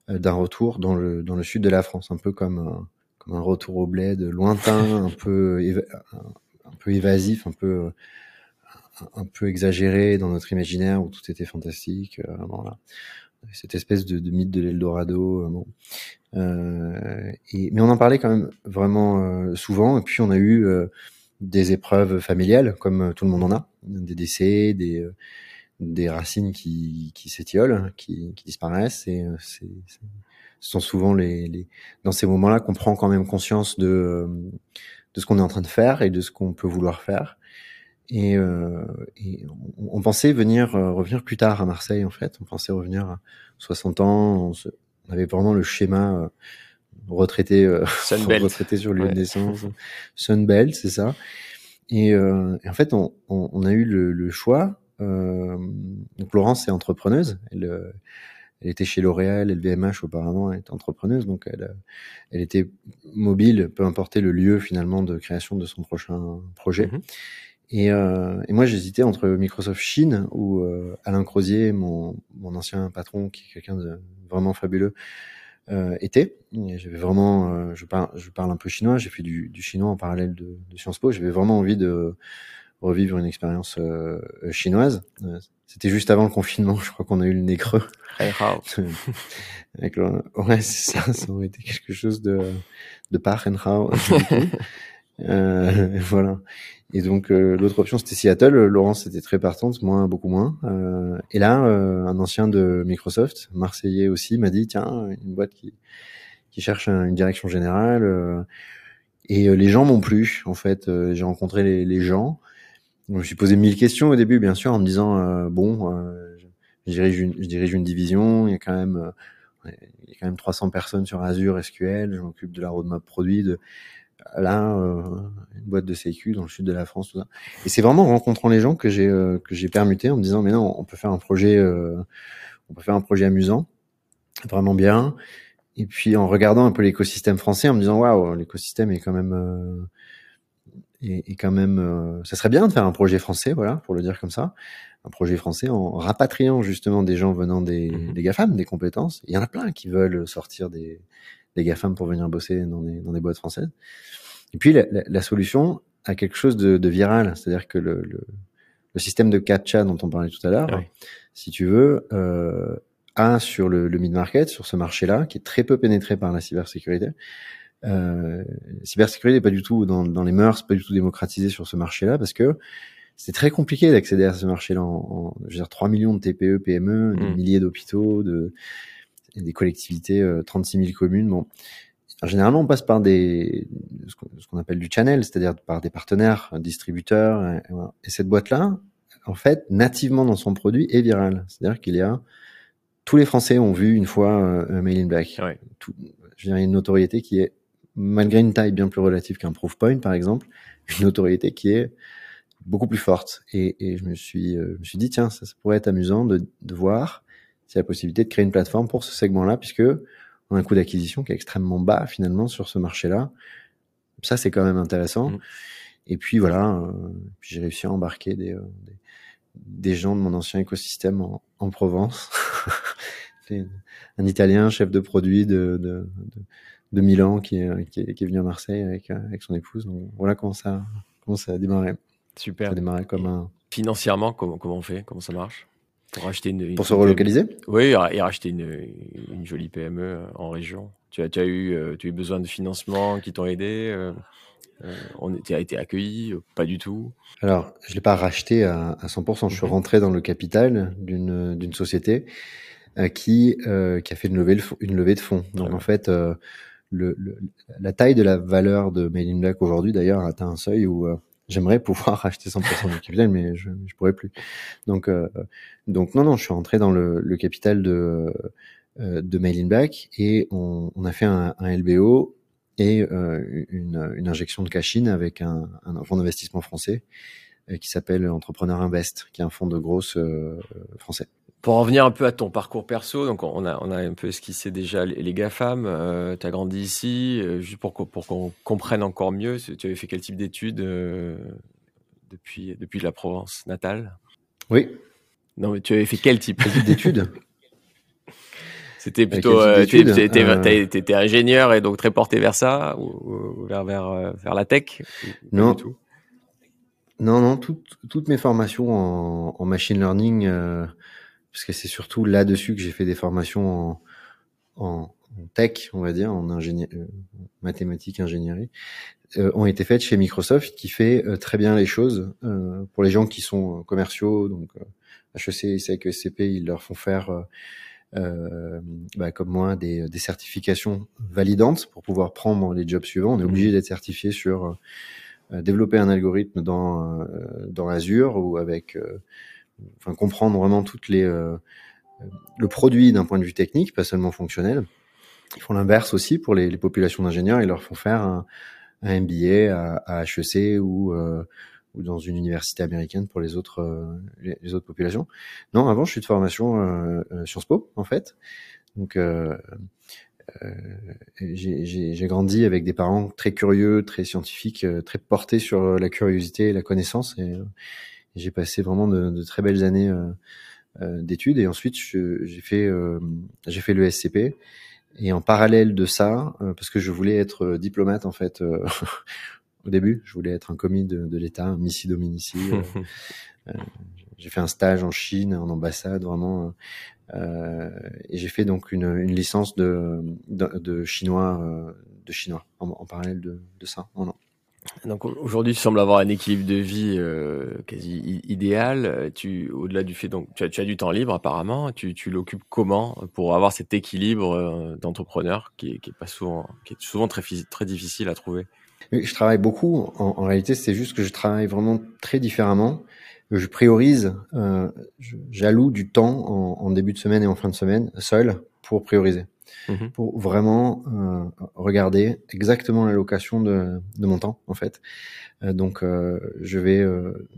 euh, d'un retour dans le dans le sud de la France, un peu comme un, comme un retour au bled lointain, un peu un, peu évasif, un peu un peu exagéré dans notre imaginaire où tout était fantastique. voilà cette espèce de, de mythe de l'Eldorado. Euh, bon. Euh, et, mais on en parlait quand même vraiment euh, souvent. Et puis on a eu des épreuves familiales, comme tout le monde en a, des décès, des des racines qui, qui s'étiolent, qui, qui disparaissent. Et c'est, ce sont souvent les, les dans ces moments-là qu'on prend quand même conscience de de ce qu'on est en train de faire et de ce qu'on peut vouloir faire. Et, euh, et on, on, pensait venir euh, revenir plus tard à Marseille en fait. On pensait revenir à 60 ans. On, se, on avait vraiment le schéma euh, retraité, euh, retraité sur lieu de naissance, Sunbelt, c'est ça. Et, euh, et, en fait, on, on, on a eu le, le choix. Euh, donc Laurence est entrepreneuse. Elle, elle était chez L'Oréal, LVMH auparavant, elle était entrepreneuse, donc elle, elle était mobile, peu importe le lieu finalement de création de son prochain projet. Mm-hmm. Et, euh, et, moi, j'hésitais entre Microsoft Chine, où euh, Alain Crozier, mon, mon, ancien patron, qui est quelqu'un de vraiment fabuleux, euh, était. J'avais vraiment, euh, je parle, je parle un peu chinois. J'ai fait du, du, chinois en parallèle de, de Sciences Po. J'avais vraiment envie de revivre une expérience euh, chinoise. C'était juste avant le confinement. Je crois qu'on a eu le nez creux. Avec le... Ouais, c'est ça. Ça aurait été quelque chose de de pas euh, voilà. Et donc euh, l'autre option c'était Seattle. Laurence était très partante, moi beaucoup moins. Euh, et là, euh, un ancien de Microsoft, marseillais aussi, m'a dit tiens une boîte qui qui cherche une direction générale. Euh, et les gens m'ont plu. En fait, j'ai rencontré les, les gens. je me suis posé mille questions au début, bien sûr, en me disant bon, je, dirige une, je dirige une division. Il y a quand même il y a quand même 300 personnes sur Azure SQL. Je m'occupe de la roadmap produit, de là euh, une boîte de sécu dans le sud de la France tout ça. Et c'est vraiment en rencontrant les gens que j'ai euh, que j'ai permuté en me disant mais non on peut faire un projet euh, on peut faire un projet amusant vraiment bien. Et puis en regardant un peu l'écosystème français en me disant waouh l'écosystème est quand même euh, est, est, quand même euh, ça serait bien de faire un projet français voilà pour le dire comme ça. Un projet français en rapatriant justement des gens venant des, mmh des GAFAM des compétences. Il y en a plein qui veulent sortir des des GAFAM pour venir bosser dans des, dans des boîtes françaises. Et puis, la, la, la solution a quelque chose de, de viral, c'est-à-dire que le, le, le, système de captcha dont on parlait tout à l'heure, oui. si tu veux, euh, a sur le, le mid-market, sur ce marché-là, qui est très peu pénétré par la cybersécurité, euh, cybersécurité n'est pas du tout dans, dans les mœurs, pas du tout démocratisé sur ce marché-là parce que c'est très compliqué d'accéder à ce marché-là. En, je veux dire, 3 millions de TPE, PME, des mm. milliers d'hôpitaux, de, des collectivités, 36 000 communes. Bon, généralement, on passe par des ce qu'on appelle du channel, c'est-à-dire par des partenaires, distributeurs. Et, cette boîte-là, en fait, nativement dans son produit, est virale. C'est-à-dire qu'il y a tous les Français ont vu une fois euh, Mail in Black. Ouais. Tout, je dirais une notoriété qui est, malgré une taille bien plus relative qu'un Proofpoint, par exemple, une notoriété qui est beaucoup plus forte. Et, et je me suis, euh, je me suis dit, tiens, ça, ça pourrait être amusant de, de voir a la possibilité de créer une plateforme pour ce segment-là, puisque on a un coût d'acquisition qui est extrêmement bas finalement sur ce marché-là. Ça, c'est quand même intéressant. Mmh. Et puis voilà, euh, j'ai réussi à embarquer des, euh, des, des, gens de mon ancien écosystème en, en Provence. un Italien, chef de produit de, de, de, de Milan, qui est, qui, est, qui est venu à Marseille avec, avec son épouse. Donc voilà comment ça, comment ça a démarré. Super. Ça a démarré comme un... Financièrement, comment, comment on fait? Comment ça marche? Pour racheter une, pour se relocaliser? Oui, et racheter une, une, jolie PME euh, en région. Tu as, tu as, eu, euh, tu as eu besoin de financement qui t'ont aidé euh, on était, a été accueilli Pas du tout? Alors, je l'ai pas racheté à, à 100%. Je suis mhm. rentré dans le capital d'une société euh, qui, euh, qui a fait une levée, une levée de fonds. Donc, en fait, euh, le, le, la taille de la valeur de Made in Black aujourd'hui, d'ailleurs, a atteint un seuil où j'aimerais pouvoir racheter 100% du capital, mais je ne pourrais plus. Donc, euh, donc non, non, je suis rentré dans le, le capital de, euh, de Mail in Black et on, on a fait un, un LBO et euh, une, une, injection de cash-in avec un, un fonds d'investissement français euh, qui s'appelle Entrepreneur Invest, qui est un fonds de grosse euh, français. Pour en revenir un peu à ton parcours perso, donc on a, on a un peu esquissé déjà les, les GAFAM, euh, tu as grandi ici, euh, juste pour, qu'on comprenne encore mieux, tu avais fait quel type d'études euh, depuis, depuis la Provence natale? Oui. Non, mais tu avais fait quel type? D'études? C'était plutôt, t'étais ingénieur et donc très porté vers ça ou, ou vers, vers, vers la tech? Non. Non, non, toutes, toutes mes formations en, en machine learning, parce que c'est surtout là-dessus que j'ai fait des formations en, en, tech, on va dire, en ingénierie, euh, mathématiques, ingénierie, euh, ont été faites chez Microsoft, qui fait euh, très bien les choses euh, pour les gens qui sont commerciaux, donc HEC, ISEC, SCP, ils leur font faire, bah, comme moi, des, des, certifications validantes pour pouvoir prendre les jobs suivants. On est obligé d'être certifié sur développer un algorithme dans dans Azure ou avec enfin comprendre vraiment toutes les euh, le produit d'un point de vue technique, pas seulement fonctionnel. Ils font l'inverse aussi pour les, les populations d'ingénieurs. Ils leur font faire un, un MBA à, à HEC ou, euh, ou dans une université américaine pour les autres euh, les, autres populations. Non, avant je suis de formation euh, euh Sciences Po en fait. Donc euh, j'ai grandi avec des parents très curieux, très scientifiques, très portés sur la curiosité et la connaissance. Et, j'ai passé vraiment de, de, très belles années euh, euh d'études et ensuite j'ai fait euh, j'ai fait le SCP et en parallèle de ça euh, parce que je voulais être diplomate en fait au début je voulais être un commis de, de l'État missi dominici j'ai fait un stage en Chine en ambassade vraiment euh, et j'ai fait donc une, une licence de, de, de chinois euh, de chinois en, en parallèle de, de ça en an. Donc aujourd'hui, tu sembles avoir un équilibre de vie euh, quasi idéal. Tu, au-delà du fait, donc tu as, du temps libre apparemment. Tu, tu l'occupes comment pour avoir cet équilibre euh, d'entrepreneur qui, est, pas souvent, qui est souvent très très difficile à trouver? Je travaille beaucoup. En réalité, c'est juste que je travaille vraiment très différemment. Je priorise. Euh, j'alloue du temps en, en début de semaine et en fin de semaine seul pour prioriser. Mmh pour vraiment euh, regarder exactement l'allocation de, de, mon temps en fait. Euh, donc euh, je vais euh,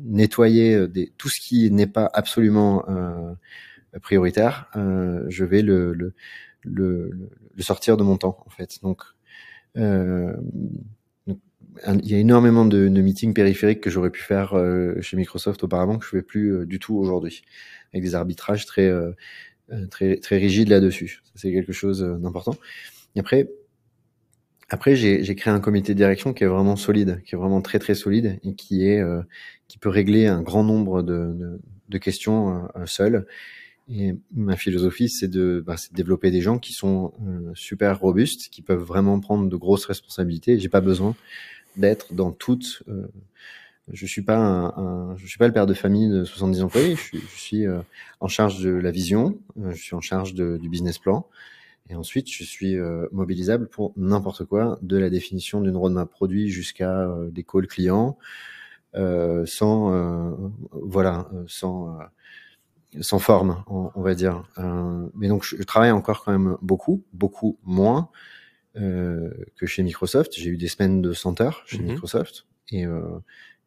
nettoyer des, tout ce qui n'est pas absolument euh, prioritaire. je vais le, le, le, le, sortir de mon temps en fait. Donc il y a énormément de, meetings périphériques que j'aurais pu faire chez Microsoft auparavant que je ne fais plus du tout aujourd'hui, avec des arbitrages très euh, très très rigide là-dessus. C'est quelque chose euh, d'important. Et après, après j'ai créé un comité de direction qui est vraiment solide, qui est vraiment très très solide et qui est euh, qui peut régler un grand nombre de, de, de questions euh, seul Et ma philosophie, c'est de, bah, de développer des gens qui sont euh, super robustes, qui peuvent vraiment prendre de grosses responsabilités. J'ai pas besoin d'être dans toutes. Euh, je suis pas un, je suis pas le père de famille de 70 employés. Je suis, je suis euh, en charge de la vision. Euh, je suis en charge de, du business plan. Et ensuite, je suis mobilisable pour n'importe quoi, de la définition d'une roadmap produit jusqu'à des calls clients, sans voilà, sans sans forme, on, va dire. Euh, mais donc, je, travaille encore quand même beaucoup, beaucoup moins euh, que chez Microsoft. J'ai eu des semaines de 100 heures chez mhm. Microsoft et, euh,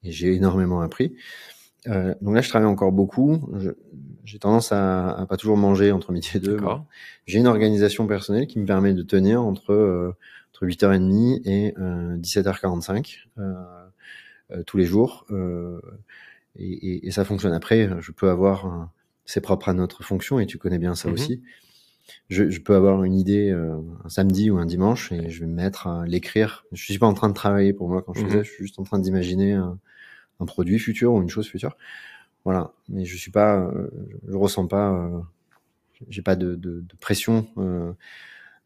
et j'ai énormément appris. Euh, donc là, je travaille encore beaucoup. J'ai tendance à, à, pas toujours manger entre midi et deux. J'ai une organisation personnelle qui me permet de tenir entre euh, entre 8h30 et 17h45 tous les jours. Et, et, et, ça fonctionne. Après, je peux avoir un, c'est propre à notre fonction et tu connais bien ça mhm. aussi. Je, je, peux avoir une idée euh, un samedi ou un dimanche et je vais me mettre à l'écrire. Je suis pas en train de travailler pour moi quand je mhm. je suis juste en train d'imaginer un, un, produit futur ou une chose future. Voilà, mais je suis pas, euh, je ressens pas, euh, j'ai pas de, de, de pression.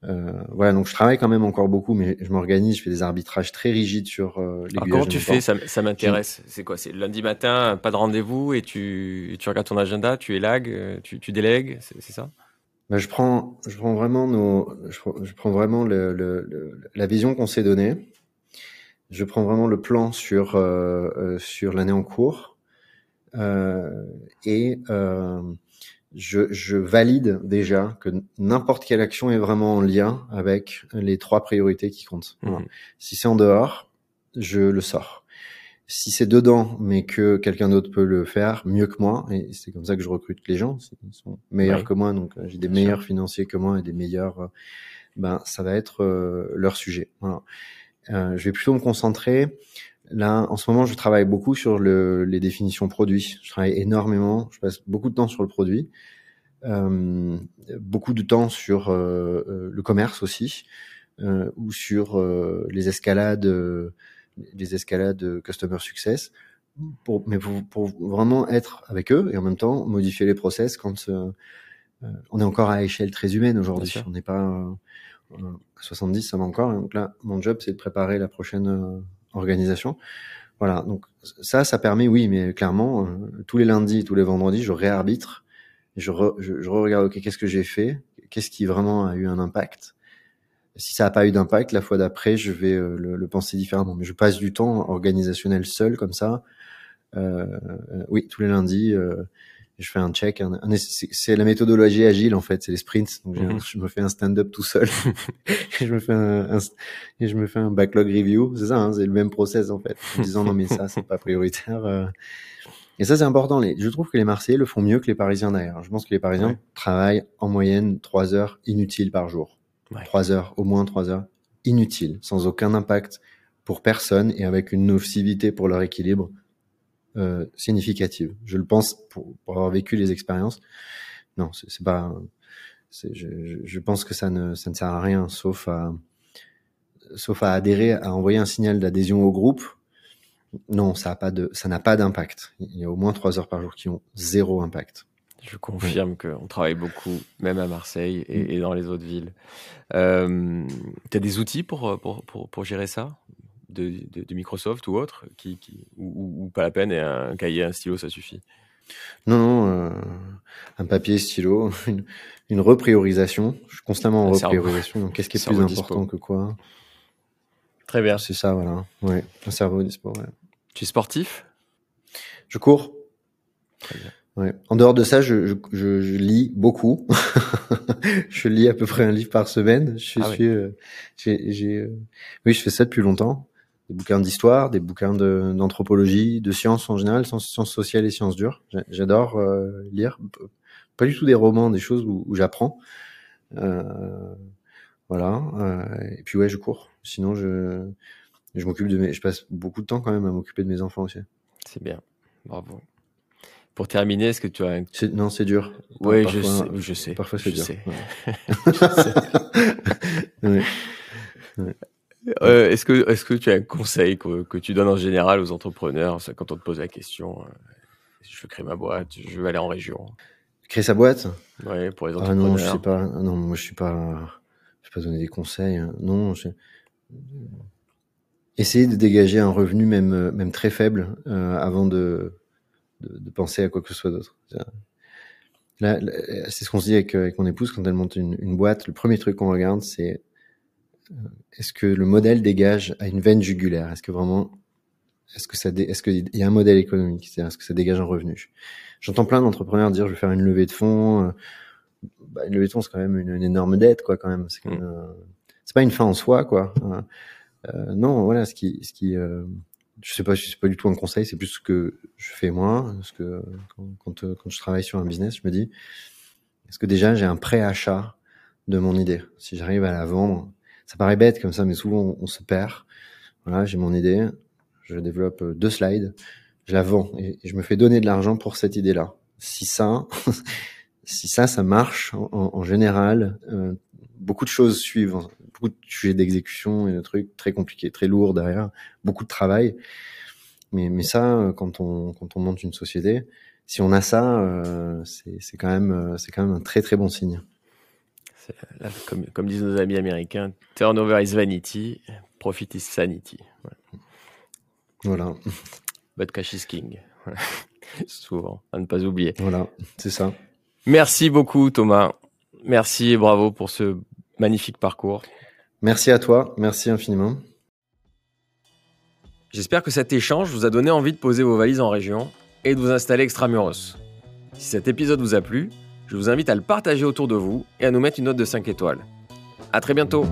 Euh, euh, voilà, donc je travaille quand même encore beaucoup, mais je m'organise, je fais des arbitrages très rigides sur euh, les. comment tu fais Ça, ça m'intéresse. C'est quoi? C'est lundi matin, pas de rendez-vous, et tu, tu regardes ton agenda, tu élagues, euh, tu, tu délègues, c'est ça? Bah, je prends, je prends vraiment nos, je, prends vraiment le, le, la vision qu'on s'est donnée. Je prends vraiment le plan sur euh, euh sur l'année en cours et je, je, valide déjà que n'importe quelle action est vraiment en lien avec les trois priorités qui comptent. Mhm. Si c'est en dehors, je le sors. Si c'est dedans, mais que quelqu'un d'autre peut le faire mieux que moi, et c'est comme ça que je recrute les gens, ils sont meilleurs que moi, donc euh, j'ai des meilleurs financiers que moi et des meilleurs, euh, ben ça va être euh, leur sujet. Voilà. je vais plutôt me concentrer Là, en ce moment, je travaille beaucoup sur le, les définitions produits. Je travaille énormément. Je passe beaucoup de temps sur le produit, euh, beaucoup de temps sur euh, euh le commerce aussi, euh, ou sur euh, les escalades, les escalades customer success, pour, mais pour, pour, vraiment être avec eux et en même temps modifier les process quand on est encore à échelle très humaine aujourd'hui. On n'est pas à 70, ça va encore. donc là, mon job, c'est de préparer la prochaine organisation. Voilà, donc ça, ça permet, oui, mais clairement, euh, tous les lundis, tous les vendredis, je réarbitre, je, je, regarde, ok, qu'est-ce que j'ai fait, qu'est-ce qui vraiment a eu un impact? Si ça n'a pas eu d'impact, la fois d'après, je vais euh, le, penser différemment. Mais je passe du temps organisationnel seul, comme ça. Euh, oui, tous les lundis, je fais un check. c'est la méthodologie agile en fait, c'est les sprints. Donc mhm. je me fais un stand-up tout seul et je me fais un, et je me fais un backlog review. C'est ça, hein, c'est le même process en fait. En disant non mais ça c'est pas prioritaire. Euh. Et ça c'est important. Les, je trouve que les Marseillais le font mieux que les Parisiens d'ailleurs. Je pense que les Parisiens travaillent en moyenne trois heures inutiles par jour. Trois heures, au moins trois heures inutiles, sans aucun impact pour personne et avec une nocivité pour leur équilibre euh, significative. Je le pense pour, avoir vécu les expériences. Non, c'est pas. Je, je, pense que ça ne, ça ne sert à rien, sauf à, sauf à adhérer, à envoyer un signal d'adhésion au groupe. Non, ça n'a pas de, ça n'a pas d'impact. Il y a au moins trois heures par jour qui ont zéro impact. Je confirme qu'on travaille beaucoup, même à Marseille et, dans les autres villes. Euh, tu as des outils pour, pour, pour, pour gérer ça? De, Microsoft ou autre, qui, ou, pas la peine et un cahier, un stylo, ça suffit? Non, non, euh, un papier, stylo, une, repriorisation. Je suis constamment en repriorisation. Qu'est-ce qui est plus important que quoi? Très bien. C'est ça, voilà. Ouais, un cerveau dispo. Ouais. Tu es sportif? Je cours. Très bien. Ouais. En dehors de ça, je, je, je, lis beaucoup. je lis à peu près un livre par semaine. Je ah suis, euh, j'ai, euh, oui, je fais ça depuis longtemps des bouquins d'histoire, des bouquins d'anthropologie, de, sciences en général, sciences, sociales et sciences dures. J'adore euh, lire, pas du tout des romans, des choses où, j'apprends. Euh, voilà. Euh, et puis ouais, je cours. Sinon, je, je m'occupe de mes, je passe beaucoup de temps quand même à m'occuper de mes enfants aussi. C'est bien, bravo. Pour terminer, est-ce que tu as non, c'est dur. Oui, je sais, je sais. Parfois c'est dur. Sais. Ouais. ouais. Euh, est-ce que, est-ce que tu as un conseil que, que, tu donnes en général aux entrepreneurs quand on te pose la question euh, Je veux créer ma boîte, je veux aller en région? Créer sa boîte? Oui, pour les Ah entrepreneurs. non, je sais pas. Ah non, moi je suis pas. Je vais pas donner des conseils. hein. Non. je- Essayer de dégager un revenu même euh, même très faible euh, avant de, de de penser à quoi que ce soit d'autre. Là, là, c'est ce qu'on se dit avec, avec mon épouse quand elle monte une, une boîte. Le premier truc qu'on regarde, c'est est-ce que le modèle dégage à une veine jugulaire? Est-ce que vraiment, est-ce que ça, est-ce qu'il y a un modèle économique? C'est-à-dire, est-ce que ça dégage un revenu? J'entends plein d'entrepreneurs dire je vais faire une levée de fonds. euh, Bah, une levée de fonds, c'est quand même une, une énorme dette, quoi, quand même. C'est quand Mm. même, euh, c'est pas une fin en soi, quoi. Euh, euh, non, voilà, ce qui, ce qui, euh, je sais pas, sais pas du tout un conseil, c'est plus ce que je fais moi, ce que quand, quand, euh, quand je travaille sur un business, je me dis, est-ce que déjà j'ai un pré-achat de mon idée? Si j'arrive à la vendre, ça paraît bête comme ça, mais souvent on, se perd. Voilà, j'ai mon idée, je développe euh, deux slides, je la vends et, je me fais donner de l'argent pour cette idée-là. Si ça, si ça, ça marche en, général, euh, beaucoup de choses suivent, beaucoup de sujets d'exécution et de trucs très compliqués, très lourds derrière, beaucoup de travail. Mais, mais ça, euh, quand on, quand on monte une société, si on a ça, euh, c'est c'est quand même, euh, c'est quand même un très très bon signe. Là, comme, comme disent nos amis américains, turnover is vanity, profit is sanity. Voilà, But cash is king. Souvent, à ne pas oublier. voilà, c'est ça. Merci beaucoup, Thomas. Merci et bravo pour ce magnifique parcours. Merci à toi, merci infiniment. J'espère que cet échange vous a donné envie de poser vos valises en région et de vous installer extramuros. Si cet épisode vous a plu, je vous invite à le partager autour de vous et à nous mettre une note de 5 étoiles. À très bientôt!